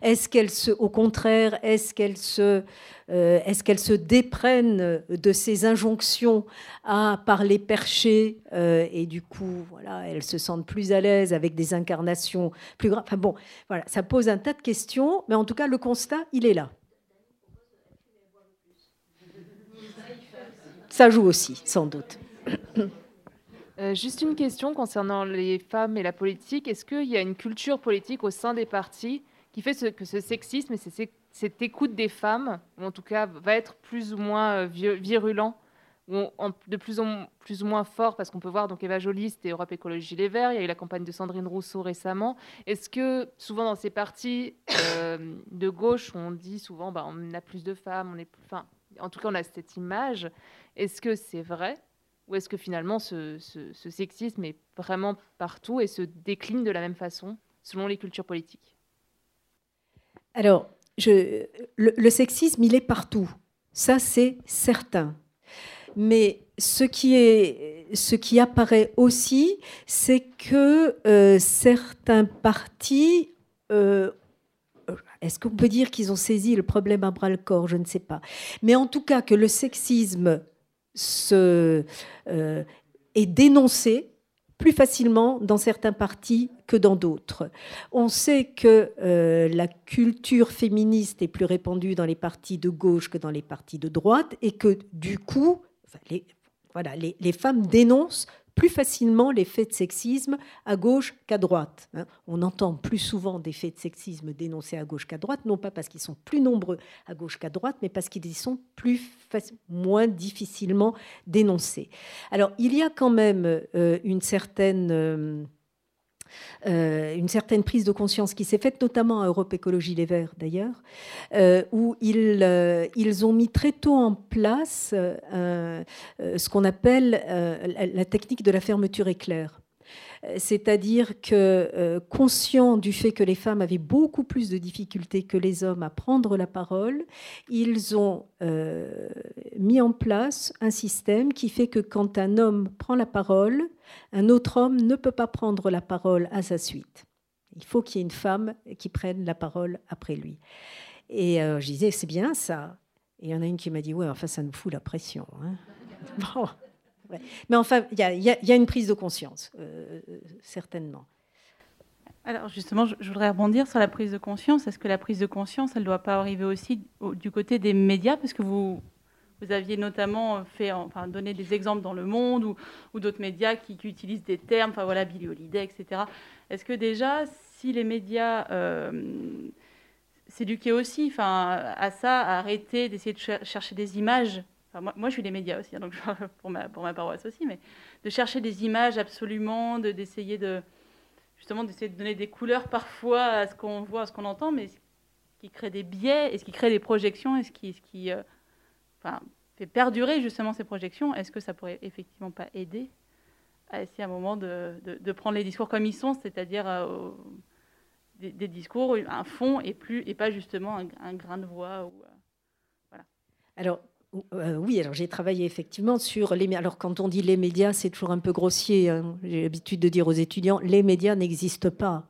Est-ce qu'elle se, au contraire, est-ce qu'elle se, euh, est-ce qu'elle se déprenne de ces injonctions à parler perché et du coup, voilà, elle se sente plus à l'aise avec des incarnations plus graves? Enfin bon, voilà, ça pose un tas de questions, mais en tout cas, le constat, il est là. Ça joue aussi, sans doute. Euh, juste une question concernant les femmes et la politique. Est-ce qu'il y a une culture politique au sein des partis qui fait que ce sexisme et cette écoute des femmes, ou en tout cas va être plus ou moins euh, virulent, ou de plus ou, plus ou moins fort, parce qu'on peut voir donc Eva Joly, c'était Europe Écologie Les Verts, il y a eu la campagne de Sandrine Rousseau récemment. Est-ce que souvent dans ces partis euh, de gauche, on dit souvent bah, on a plus de femmes, on est plus, enfin, en tout cas on a cette image, est-ce que c'est vrai ou est-ce que finalement ce, sexisme est vraiment partout et se décline de la même façon selon les cultures politiques? Alors, le, sexisme, il est partout. Ça, c'est certain. Mais ce qui, est, ce qui apparaît aussi, c'est que euh, certains partis euh, est-ce qu'on peut dire qu'ils ont saisi le problème à bras le corps? Je ne sais pas. Mais en tout cas, que le sexisme se, euh, est dénoncé plus facilement dans certains partis que dans d'autres. On sait que euh, la culture féministe est plus répandue dans les partis de gauche que dans les partis de droite et que du coup, voilà, les femmes dénoncent plus facilement les faits de sexisme à gauche qu'à droite. Hein. On entend plus souvent des faits de sexisme dénoncés à gauche qu'à droite, non pas parce qu'ils sont plus nombreux à gauche qu'à droite, mais parce qu'ils y sont plus moins difficilement dénoncés. Alors, il y a quand même euh, une certaine... Euh, une certaine prise de conscience qui s'est faite notamment à Europe Écologie Les Verts d'ailleurs, euh, où euh, ils ont mis très tôt en place ce qu'on appelle la technique de la fermeture éclair. C'est-à-dire que, conscients du fait que les femmes avaient beaucoup plus de difficultés que les hommes à prendre la parole, ils ont mis en place un système qui fait que quand un homme prend la parole, un autre homme ne peut pas prendre la parole à sa suite. Il faut qu'il y ait une femme qui prenne la parole après lui. Et euh, je disais, c'est bien ça. Et il y en a une qui m'a dit, ouais, enfin, ça nous fout la pression. Hein. [LAUGHS] Mais enfin, il y, a une prise de conscience, euh, certainement. Alors justement, je, voudrais rebondir sur la prise de conscience. Est-ce que la prise de conscience, elle ne doit pas arriver aussi du côté des médias? Parce que vous, vous aviez notamment fait, enfin, donné des exemples dans Le Monde ou, d'autres médias qui, utilisent des termes, enfin voilà, Billy Holiday, etc. Est-ce que déjà, si les médias euh, s'éduquaient aussi enfin, à ça, à arrêter d'essayer de chercher des images moi, je suis des médias aussi, hein, donc [LAUGHS] pour ma, pour ma paroisse aussi, mais de chercher des images absolument, d'essayer de, justement d'essayer de donner des couleurs parfois à ce qu'on voit, à ce qu'on entend, mais ce qui crée des biais et ce qui crée des projections et ce qui, ce qui euh, enfin, fait perdurer justement ces projections, est-ce que ça pourrait effectivement pas aider à essayer à un moment de, de, prendre les discours comme ils sont, c'est-à-dire euh, des, discours, un fond et, plus, et pas justement un, grain de voix ou, euh. Alors, euh, oui, alors j'ai travaillé effectivement sur les. Alors quand on dit les médias, c'est toujours un peu grossier. Hein. J'ai l'habitude de dire aux étudiants, les médias n'existent pas.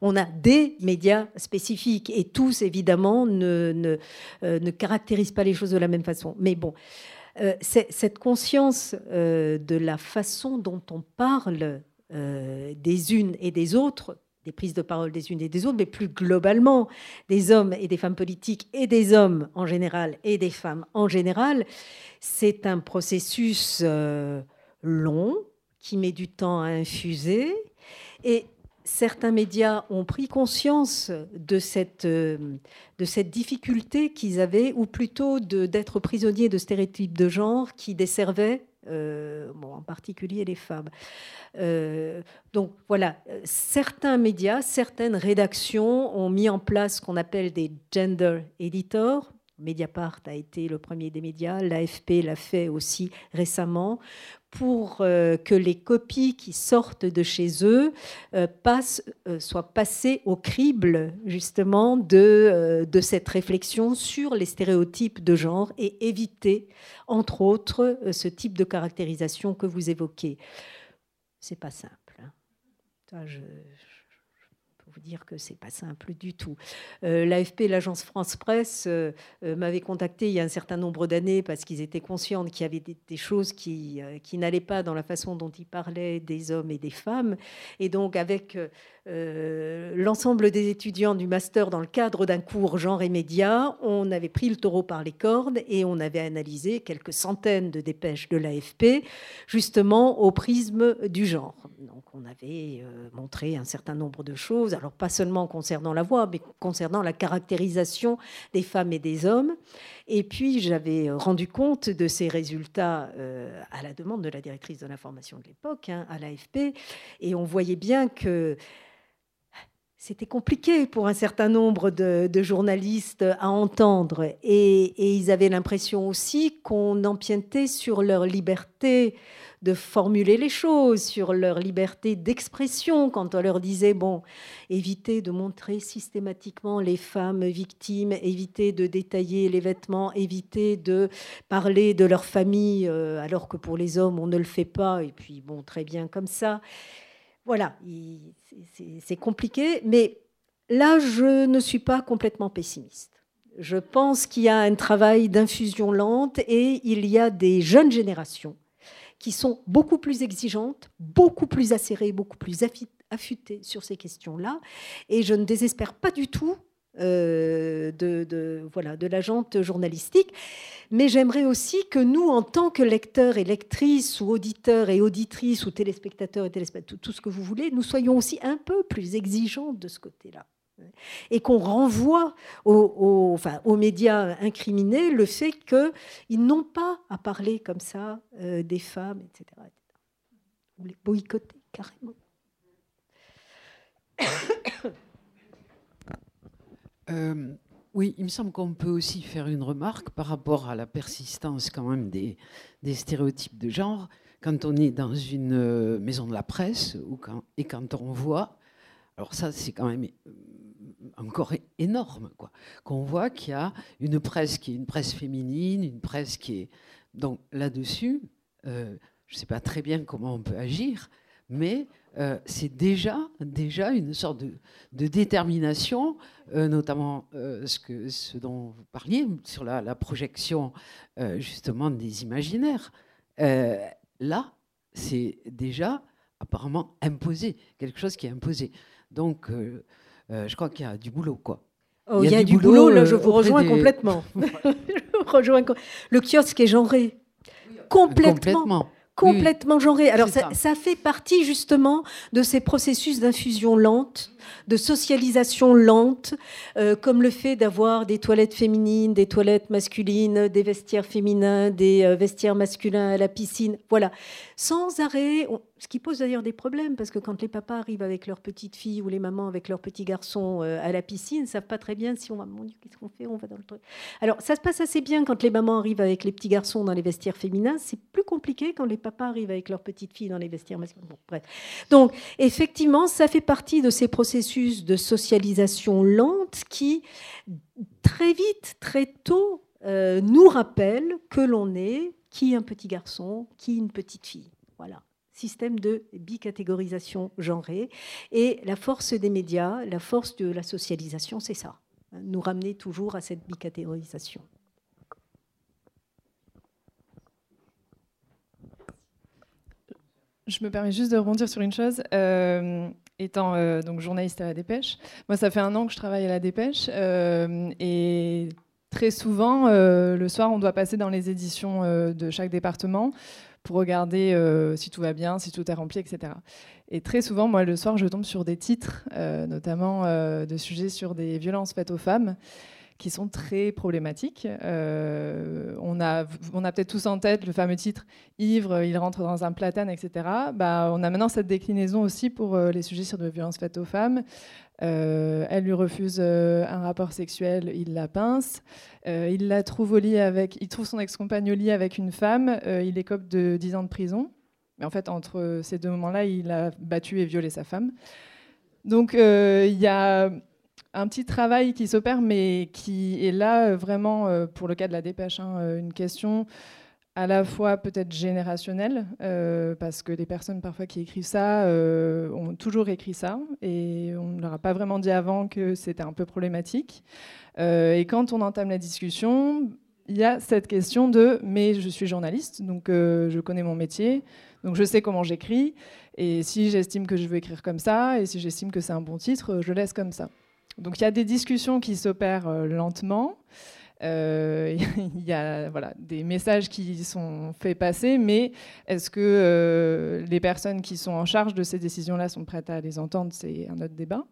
On a des médias spécifiques et tous, évidemment, ne, euh, ne, caractérisent pas les choses de la même façon. Mais bon, euh, cette conscience de la façon dont on parle des unes et des autres, des prises de parole des unes et des autres, mais plus globalement des hommes et des femmes politiques et des hommes en général et des femmes en général, c'est un processus long qui met du temps à infuser. Et certains médias ont pris conscience de cette, euh, difficulté qu'ils avaient, ou plutôt d'être prisonniers de stéréotypes de genre qui desservaient bon, en particulier les femmes. donc voilà, certains médias, certaines rédactions ont mis en place ce qu'on appelle des gender editors, Mediapart a été le premier des médias, l'AFP l'a fait aussi récemment, pour euh, que les copies qui sortent de chez eux euh, passent, euh, soient passées au crible justement de, de cette réflexion sur les stéréotypes de genre et éviter, entre autres, ce type de caractérisation que vous évoquez. C'est pas simple. Hein. je, dire que c'est pas simple du tout. Euh, L'AFP, l'agence France Presse, euh, euh, m'avait contacté il y a un certain nombre d'années parce qu'ils étaient conscients qu'il y avait des, choses qui, qui n'allaient pas dans la façon dont ils parlaient des hommes et des femmes. Et donc, avec l'ensemble des étudiants du master dans le cadre d'un cours genre et médias, on avait pris le taureau par les cornes et on avait analysé quelques centaines de dépêches de l'AFP, justement au prisme du genre. Donc, on avait montré un certain nombre de choses alors pas seulement concernant la voix, mais concernant la caractérisation des femmes et des hommes. Et puis j'avais rendu compte de ces résultats euh, à la demande de la directrice de l'information de l'époque, hein, à l'AFP, et on voyait bien que c'était compliqué pour un certain nombre de, journalistes à entendre. Et, et ils avaient l'impression aussi qu'on empiétait sur leur liberté de formuler les choses, sur leur liberté d'expression, quand on leur disait, bon, évitez de montrer systématiquement les femmes victimes, évitez de détailler les vêtements, évitez de parler de leur famille, euh, alors que pour les hommes, on ne le fait pas, et puis, bon, très bien comme ça. Voilà, c'est compliqué, mais là, je ne suis pas complètement pessimiste. Je pense qu'il y a un travail d'infusion lente et il y a des jeunes générations qui sont beaucoup plus exigeantes, beaucoup plus acérées, beaucoup plus affûtées sur ces questions-là. Et je ne désespère pas du tout euh, de, voilà, de la jante journalistique. Mais j'aimerais aussi que nous, en tant que lecteurs et lectrices, ou auditeurs et auditrices, ou téléspectateurs et téléspectateurs, tout ce que vous voulez, nous soyons aussi un peu plus exigeants de ce côté-là et qu'on renvoie aux, enfin, aux, médias incriminés le fait qu'ils n'ont pas à parler comme ça euh, des femmes, etc., Ou les boycotter carrément. [COUGHS] Euh, oui, il me semble qu'on peut aussi faire une remarque par rapport à la persistance quand même des, des stéréotypes de genre. Quand on est dans une euh, maison de la presse ou quand, et quand on voit, alors ça c'est quand même encore énorme, quoi. Qu'on voit qu'il y a une presse qui est une presse féminine, une presse qui est donc là-dessus. Euh, je ne sais pas très bien comment on peut agir, mais euh, c'est déjà, déjà une sorte de, détermination, euh, notamment ce, que, ce dont vous parliez sur la, la projection justement des imaginaires. là, c'est déjà apparemment imposé, quelque chose qui est imposé. Donc, euh, je crois qu'il y a du boulot, quoi. Oh, il y a, du, boulot, là, [LAUGHS] [LAUGHS] je vous rejoins complètement. rejoins. Le kiosque est genré. complètement. complètement complètement genré. Alors ça, ça, fait partie justement de ces processus d'infusion lente, de socialisation lente, euh, comme le fait d'avoir des toilettes féminines, des toilettes masculines, des vestiaires féminins, des euh, vestiaires masculins à la piscine. Voilà, sans arrêt. Ce qui pose d'ailleurs des problèmes, parce que quand les papas arrivent avec leurs petites filles ou les mamans avec leurs petits garçons euh, à la piscine, ils ne savent pas très bien si on va, mon qu'est-ce qu'on fait On va dans le truc. Alors, ça se passe assez bien quand les mamans arrivent avec les petits garçons dans les vestiaires féminins. C'est plus compliqué quand les papas arrivent avec leurs petites filles dans les vestiaires masculins. Donc, effectivement, ça fait partie de ces processus de socialisation lente qui, très vite, très tôt, euh, nous rappellent que l'on est qui un petit garçon, qui une petite fille. Voilà système de bicatégorisation genrée. Et la force des médias, la force de la socialisation, c'est ça, nous ramener toujours à cette bicatégorisation. Je me permets juste de rebondir sur une chose. Euh, étant euh, donc journaliste à la Dépêche, moi ça fait un an que je travaille à la Dépêche euh, et très souvent le soir on doit passer dans les éditions de chaque département pour regarder euh, si tout va bien, si tout est rempli, etc. Et très souvent, moi, le soir, je tombe sur des titres, euh, notamment euh, de sujets sur des violences faites aux femmes. Qui sont très problématiques. Euh, on a, on a peut-être tous en tête le fameux titre Ivre, il rentre dans un platane, etc. Bah, on a maintenant cette déclinaison aussi pour euh, les sujets sur de violences faites aux femmes. Euh, elle lui refuse un rapport sexuel, il la pince. il la trouve au lit avec, il trouve son ex-compagne au lit avec une femme. il écope de 10 ans de prison. Mais en fait, entre ces deux moments-là, il a battu et violé sa femme. Donc, il y a un petit travail qui s'opère, mais qui est là euh, vraiment, euh, pour le cas de la dépêche, hein, euh, une question à la fois peut-être générationnelle, parce que les personnes parfois qui écrivent ça ont toujours écrit ça, et on ne leur a pas vraiment dit avant que c'était un peu problématique. et quand on entame la discussion, il y a cette question de mais je suis journaliste, donc je connais mon métier, donc je sais comment j'écris, et si j'estime que je veux écrire comme ça, et si j'estime que c'est un bon titre, je laisse comme ça. Donc il y a des discussions qui s'opèrent euh, lentement. Euh, [LAUGHS] il y a voilà, des messages qui sont faits passer, mais est-ce que euh, les personnes qui sont en charge de ces décisions-là sont prêtes à les entendre? C'est un autre débat.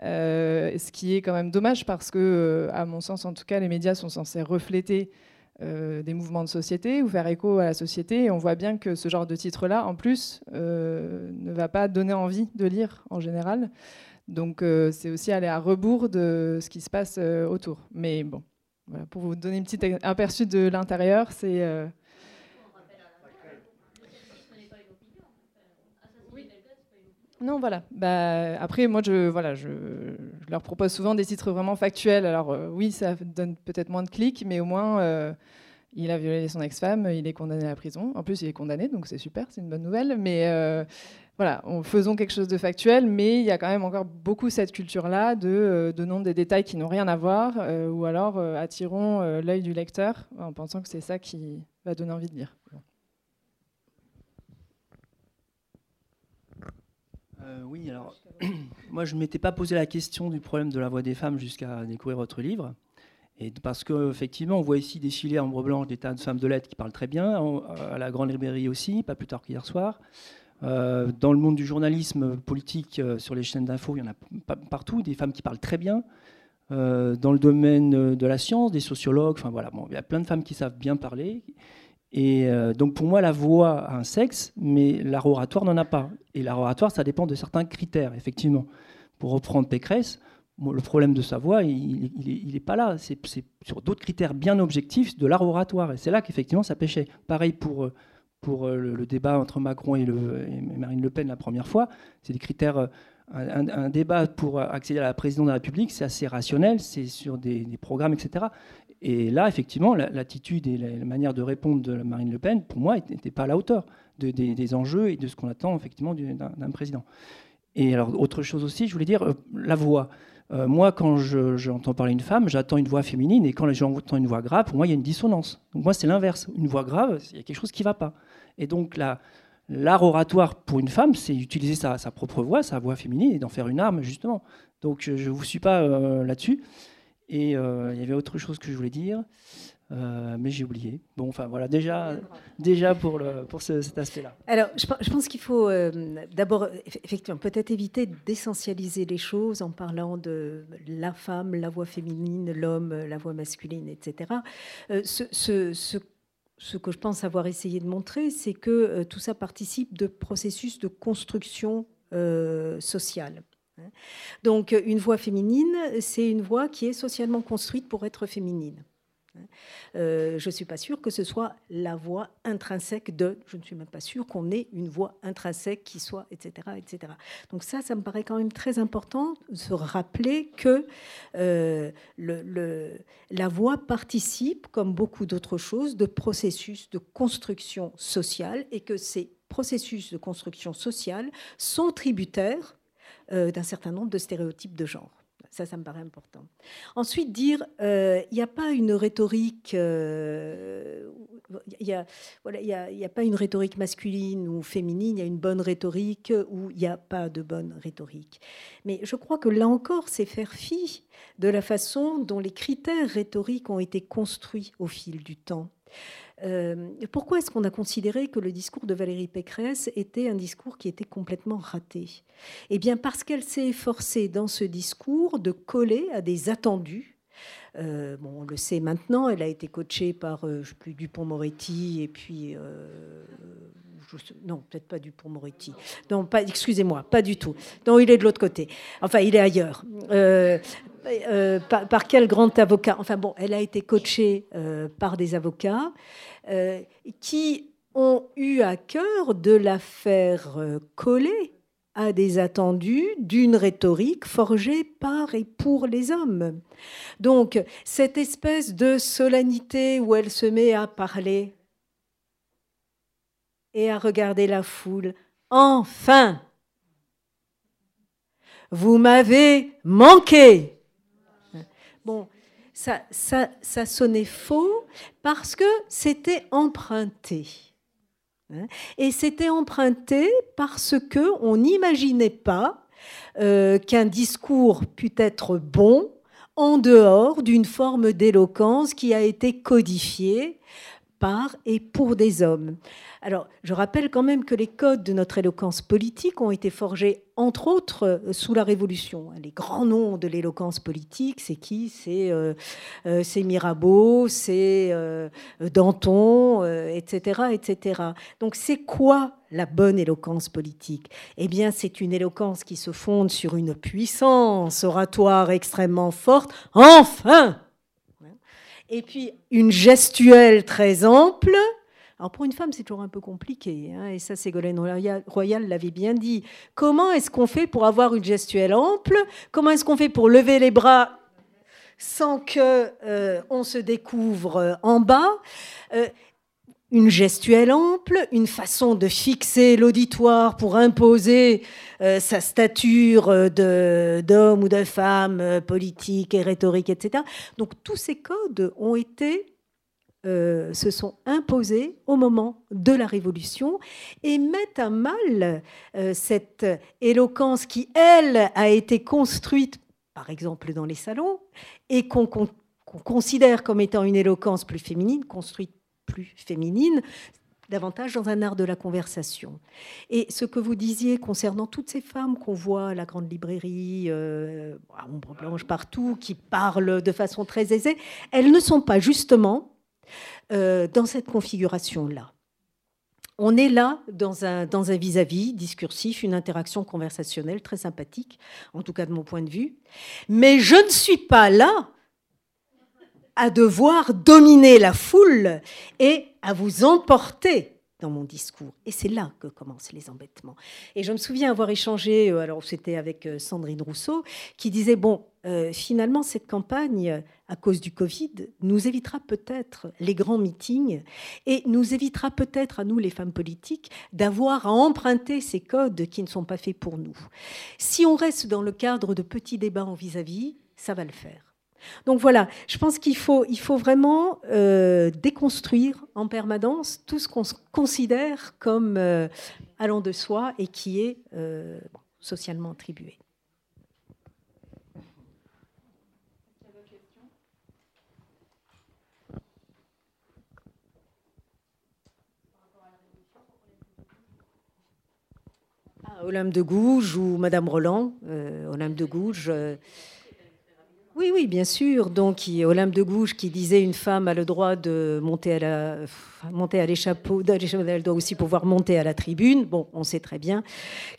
ce qui est quand même dommage parce que, à mon sens en tout cas, les médias sont censés refléter des mouvements de société ou faire écho à la société. Et on voit bien que ce genre de titre-là, en plus, ne va pas donner envie de lire en général. Donc euh, c'est aussi aller à rebours de ce qui se passe euh, autour. Mais bon, pour vous donner une petite aperçu de l'intérieur, c'est... Euh, non, voilà. Bah, après, moi, je, voilà, je, leur propose souvent des titres vraiment factuels. Alors, oui, ça donne peut-être moins de clics, mais au moins, il a violé son ex-femme, il est condamné à la prison. En plus, il est condamné, donc c'est super, c'est une bonne nouvelle. Mais voilà, faisons quelque chose de factuel, mais il y a quand même encore beaucoup cette culture-là de euh, donnons des détails qui n'ont rien à voir, euh, ou alors euh, attirons l'œil du lecteur en pensant que c'est ça qui va donner envie de lire. oui, alors [CLEARS THROAT] moi je ne m'étais pas posé la question du problème de la voix des femmes jusqu'à découvrir votre livre. Et parce qu'effectivement, on voit ici défiler en ombre blanche des tas de femmes de lettres qui parlent très bien, à la Grande Librairie aussi, pas plus tard qu'hier soir. Euh, dans le monde du journalisme politique, euh, sur les chaînes d'infos, il y en a partout, des femmes qui parlent très bien. Euh, dans le domaine de la science, des sociologues, enfin voilà, bon, il y a plein de femmes qui savent bien parler. Et donc pour moi, la voix a un sexe, mais l'art oratoire n'en a pas. Et l'art oratoire, ça dépend de certains critères, effectivement. Pour reprendre Pécresse, le problème de sa voix, il n'est pas là. C'est sur d'autres critères bien objectifs de l'art oratoire. Et c'est là qu'effectivement, ça pêchait. Pareil pour pour euh, le, débat entre Macron et, Marine Le Pen la première fois. C'est des critères. Euh, un, débat pour accéder à la présidence de la République, c'est assez rationnel, c'est sur des, programmes, etc. Et là, effectivement, l'attitude et la, manière de répondre de Marine Le Pen, pour moi, n'était pas à la hauteur des, enjeux et de ce qu'on attend effectivement d'un président. Et alors, autre chose aussi, je voulais dire, euh, la voix. moi, quand j'entends parler une femme, j'attends une voix féminine, et quand j'entends une voix grave, pour moi, il y a une dissonance. Donc moi, c'est l'inverse. Une voix grave, il y a quelque chose qui ne va pas. Et donc l'art oratoire pour une femme, c'est utiliser sa, propre voix, sa voix féminine, et d'en faire une arme, justement. Donc je ne vous suis pas euh, là-dessus. Et euh, il y avait autre chose que je voulais dire, euh, mais j'ai oublié. Bon, enfin voilà, déjà, déjà pour, pour cet aspect-là. Alors, je, pense qu'il faut d'abord, effectivement, peut-être éviter d'essentialiser les choses en parlant de la femme, la voix féminine, l'homme, la voix masculine, etc. ce, ce ce que je pense avoir essayé de montrer, c'est que euh, tout ça participe de processus de construction euh, sociale. Hein. Donc une voix féminine, c'est une voix qui est socialement construite pour être féminine. Euh, je ne suis pas sûre que ce soit la voix intrinsèque de, je ne suis même pas sûre qu'on ait une voix intrinsèque qui soit, etc., etc. Donc ça, ça me paraît quand même très important de se rappeler que euh, la voix participe, comme beaucoup d'autres choses, de processus de construction sociale et que ces processus de construction sociale sont tributaires euh, d'un certain nombre de stéréotypes de genre. Ça, ça me paraît important. Ensuite, dire, euh, il n'y a pas une rhétorique, euh, a, voilà, y a, a, pas une rhétorique masculine ou féminine, il y a une bonne rhétorique ou il n'y a pas de bonne rhétorique. Mais je crois que là encore, c'est faire fi de la façon dont les critères rhétoriques ont été construits au fil du temps. Euh, pourquoi est-ce qu'on a considéré que le discours de Valérie Pécresse était un discours qui était complètement raté? Eh bien parce qu'elle s'est efforcée dans ce discours de coller à des attendus. Euh, bon, on le sait maintenant, elle a été coachée par, euh, plus, Dupont-Moretti et puis... non, peut-être pas Dupont-Moretti. Non, excusez-moi, pas du tout. Non, il est de l'autre côté. Enfin, il est ailleurs. Par, par, quel grand avocat? Enfin bon, elle a été coachée par des avocats qui ont eu à cœur de la faire coller à des attendus d'une rhétorique forgée par et pour les hommes. Donc, cette espèce de solennité où elle se met à parler et à regarder la foule, enfin, vous m'avez manqué. Bon, ça, sonnait faux parce que c'était emprunté. Hein? Et c'était emprunté parce que on n'imaginait pas euh, qu'un discours pût être bon en dehors d'une forme d'éloquence qui a été codifiée par et pour des hommes. Alors, je rappelle quand même que les codes de notre éloquence politique ont été forgés, entre autres, euh, sous la Révolution. Les grands noms de l'éloquence politique, c'est qui? C'est euh, euh, Mirabeau, c'est Danton, etc., etc. Donc, c'est quoi la bonne éloquence politique? Eh bien, c'est une éloquence qui se fonde sur une puissance oratoire extrêmement forte. Enfin Et puis, une gestuelle très ample. Alors pour une femme, c'est toujours un peu compliqué, hein, et ça, Ségolène Royal l'avait bien dit. Comment est-ce qu'on fait pour avoir une gestuelle ample? Comment est-ce qu'on fait pour lever les bras sans que euh, on se découvre en bas? Euh, une gestuelle ample, une façon de fixer l'auditoire pour imposer sa stature d'homme ou de femme politique et rhétorique, etc. Donc tous ces codes ont été euh, se sont imposés au moment de la Révolution et mettent à mal euh, cette éloquence qui, elle, a été construite, par exemple, dans les salons, et qu'on considère comme étant une éloquence plus féminine, construite plus féminine, davantage dans un art de la conversation. Et ce que vous disiez concernant toutes ces femmes qu'on voit à la grande librairie, euh, à ombre blanche partout, qui parlent de façon très aisée, elles ne sont pas justement euh, dans cette configuration-là. On est là dans un dans un vis-à-vis discursif, une interaction conversationnelle très sympathique, en tout cas de mon point de vue. Mais je ne suis pas là à devoir dominer la foule et à vous emporter dans mon discours. Et c'est là que commencent les embêtements. Et je me souviens avoir échangé, euh, alors c'était avec euh, Sandrine Rousseau, qui disait, bon, euh, finalement, cette campagne, à cause du Covid, nous évitera peut-être les grands meetings et nous évitera peut-être à nous, les femmes politiques, d'avoir à emprunter ces codes qui ne sont pas faits pour nous. Si on reste dans le cadre de petits débats en vis-à-vis, ça va le faire. Donc voilà, je pense qu'il faut, vraiment euh, déconstruire en permanence tout ce qu'on considère comme euh, allant de soi et qui est euh, socialement attribué. Ah, Olympe de Gouges ou Madame Roland, Olympe de Gouges. Oui, oui, bien sûr. Donc, Olympe de Gouges qui disait une femme a le droit de monter à la, elle doit aussi pouvoir monter à la tribune. Bon, on sait très bien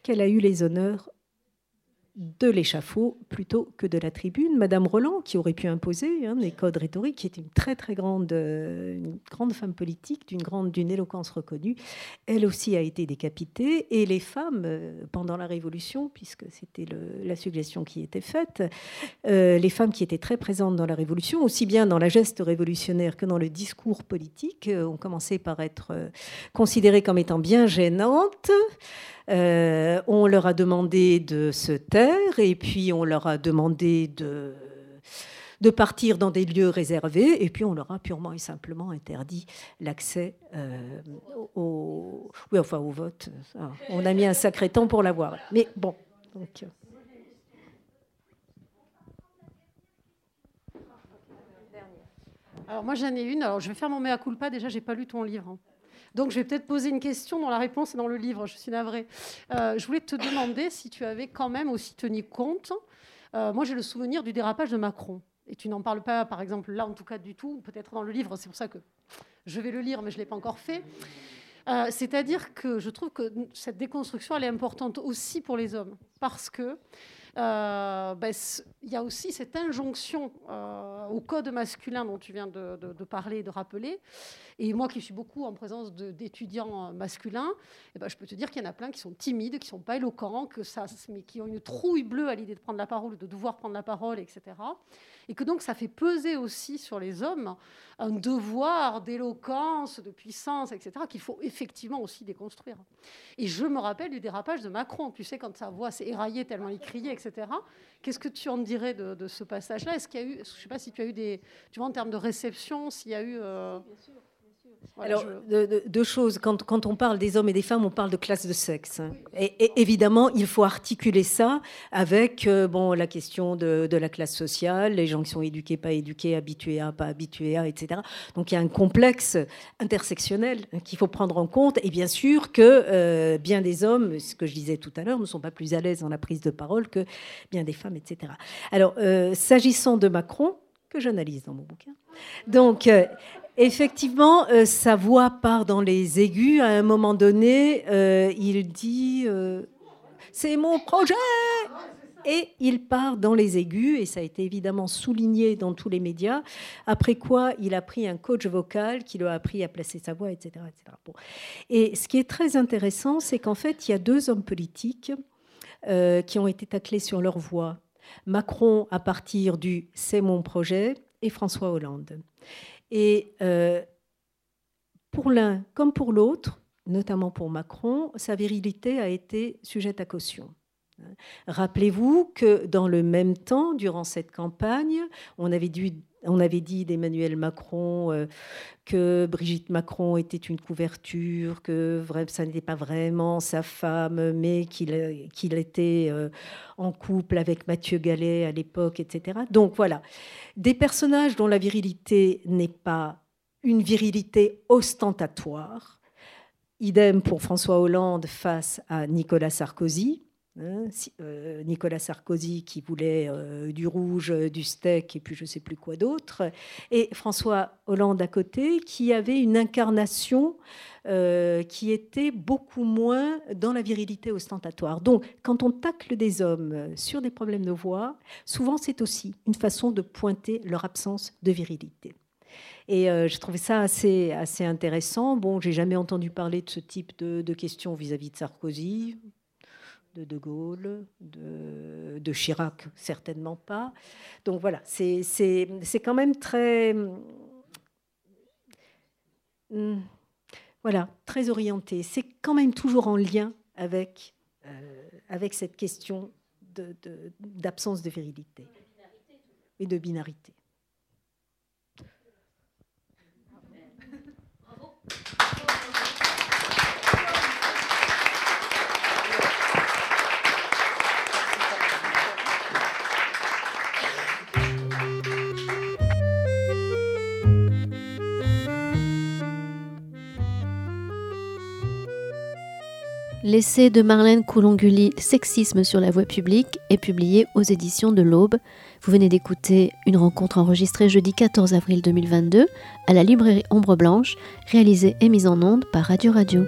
qu'elle a eu les honneurs de l'échafaud plutôt que de la tribune. Madame Roland, qui aurait pu imposer hein, les codes rhétoriques, qui est une très très grande, euh, grande femme politique, d'une grande, d'une éloquence reconnue, elle aussi a été décapitée. Et les femmes, euh, pendant la Révolution, puisque c'était la suggestion qui était faite, euh, les femmes qui étaient très présentes dans la Révolution, aussi bien dans la geste révolutionnaire que dans le discours politique, ont commencé par être considérées comme étant bien gênantes. Euh, on leur a demandé de se taire et puis on leur a demandé de, partir dans des lieux réservés et puis on leur a purement et simplement interdit l'accès euh, au, vote. on a mis un sacré temps pour l'avoir. Mais bon. Euh. Alors moi j'en ai une. Alors je vais faire mon mea culpa. Déjà j'ai pas lu ton livre. Hein. Donc je vais peut-être poser une question dont la réponse est dans le livre, je suis navrée. Euh, je voulais te demander si tu avais quand même aussi tenu compte. Euh, moi j'ai le souvenir du dérapage de Macron. Et tu n'en parles pas, par exemple, là en tout cas du tout, peut-être dans le livre, c'est pour ça que je vais le lire, mais je ne l'ai pas encore fait. Euh, c'est-à-dire que je trouve que cette déconstruction, elle est importante aussi pour les hommes, parce que euh, ben, il y a aussi cette injonction euh, au code masculin dont tu viens de, parler et de rappeler. Et moi qui suis beaucoup en présence d'étudiants masculins, eh ben, je peux te dire qu'il y en a plein qui sont timides, qui ne sont pas éloquents, mais qui ont une trouille bleue à l'idée de prendre la parole, de devoir prendre la parole, etc. Et que donc ça fait peser aussi sur les hommes un devoir d'éloquence, de puissance, etc., qu'il faut effectivement aussi déconstruire. Et je me rappelle du dérapage de Macron, tu sais, quand sa voix s'est éraillée tellement il criait, etc. Qu'est-ce que tu en dirais de, ce passage-là? Est-ce qu'il y a eu, je ne sais pas si tu as eu des, tu vois, en termes de réception, s'il y a eu... Euh, alors, deux, choses. Quand, quand, on parle des hommes et des femmes, on parle de classe de sexe. Et, évidemment, il faut articuler ça avec euh, bon, la question de, de, la classe sociale, les gens qui sont éduqués, pas éduqués, habitués à, pas habitués à, etc. Donc il y a un complexe intersectionnel qu'il faut prendre en compte. Et bien sûr que euh, bien des hommes, ce que je disais tout à l'heure, ne sont pas plus à l'aise dans la prise de parole que bien des femmes, etc. Alors, euh, s'agissant de Macron, que j'analyse dans mon bouquin, donc Effectivement, euh, sa voix part dans les aigus. À un moment donné, euh, il dit euh, C'est mon projet et il part dans les aigus, et ça a été évidemment souligné dans tous les médias, après quoi il a pris un coach vocal qui lui a appris à placer sa voix, etc. Et ce qui est très intéressant, c'est qu'en fait, il y a deux hommes politiques qui ont été taclés sur leur voix. Macron à partir du C'est mon projet et François Hollande. Et euh, pour l'un comme pour l'autre, notamment pour Macron, sa virilité a été sujette à caution. Rappelez-vous que dans le même temps, durant cette campagne, on avait, on avait dit d'Emmanuel Macron euh, que Brigitte Macron était une couverture, que ça n'était pas vraiment sa femme, mais qu'il était euh, en couple avec Mathieu Gallet à l'époque, etc. Donc voilà, des personnages dont la virilité n'est pas une virilité ostentatoire. Idem pour François Hollande face à Nicolas Sarkozy. Hein, euh, Nicolas Sarkozy qui voulait euh, du rouge, du steak et puis je ne sais plus quoi d'autre, et François Hollande à côté qui avait une incarnation euh, qui était beaucoup moins dans la virilité ostentatoire. Donc quand on tacle des hommes sur des problèmes de voix, souvent c'est aussi une façon de pointer leur absence de virilité. Et je trouvais ça assez, intéressant. Bon, j'ai jamais entendu parler de ce type de questions vis-à-vis de Sarkozy de De Gaulle, de, Chirac, certainement pas. Donc voilà, c'est quand même très. Hmm, voilà, très orienté. C'est quand même toujours en lien avec, euh, avec cette question d'absence de, de virilité et de binarité. L'essai de Marlène Coulonguli, Sexisme sur la voie publique, est publié aux éditions de l'Aube. Vous venez d'écouter une rencontre enregistrée jeudi 14 avril 2022 à la librairie Ombre Blanche, réalisée et mise en onde par Radio Radio.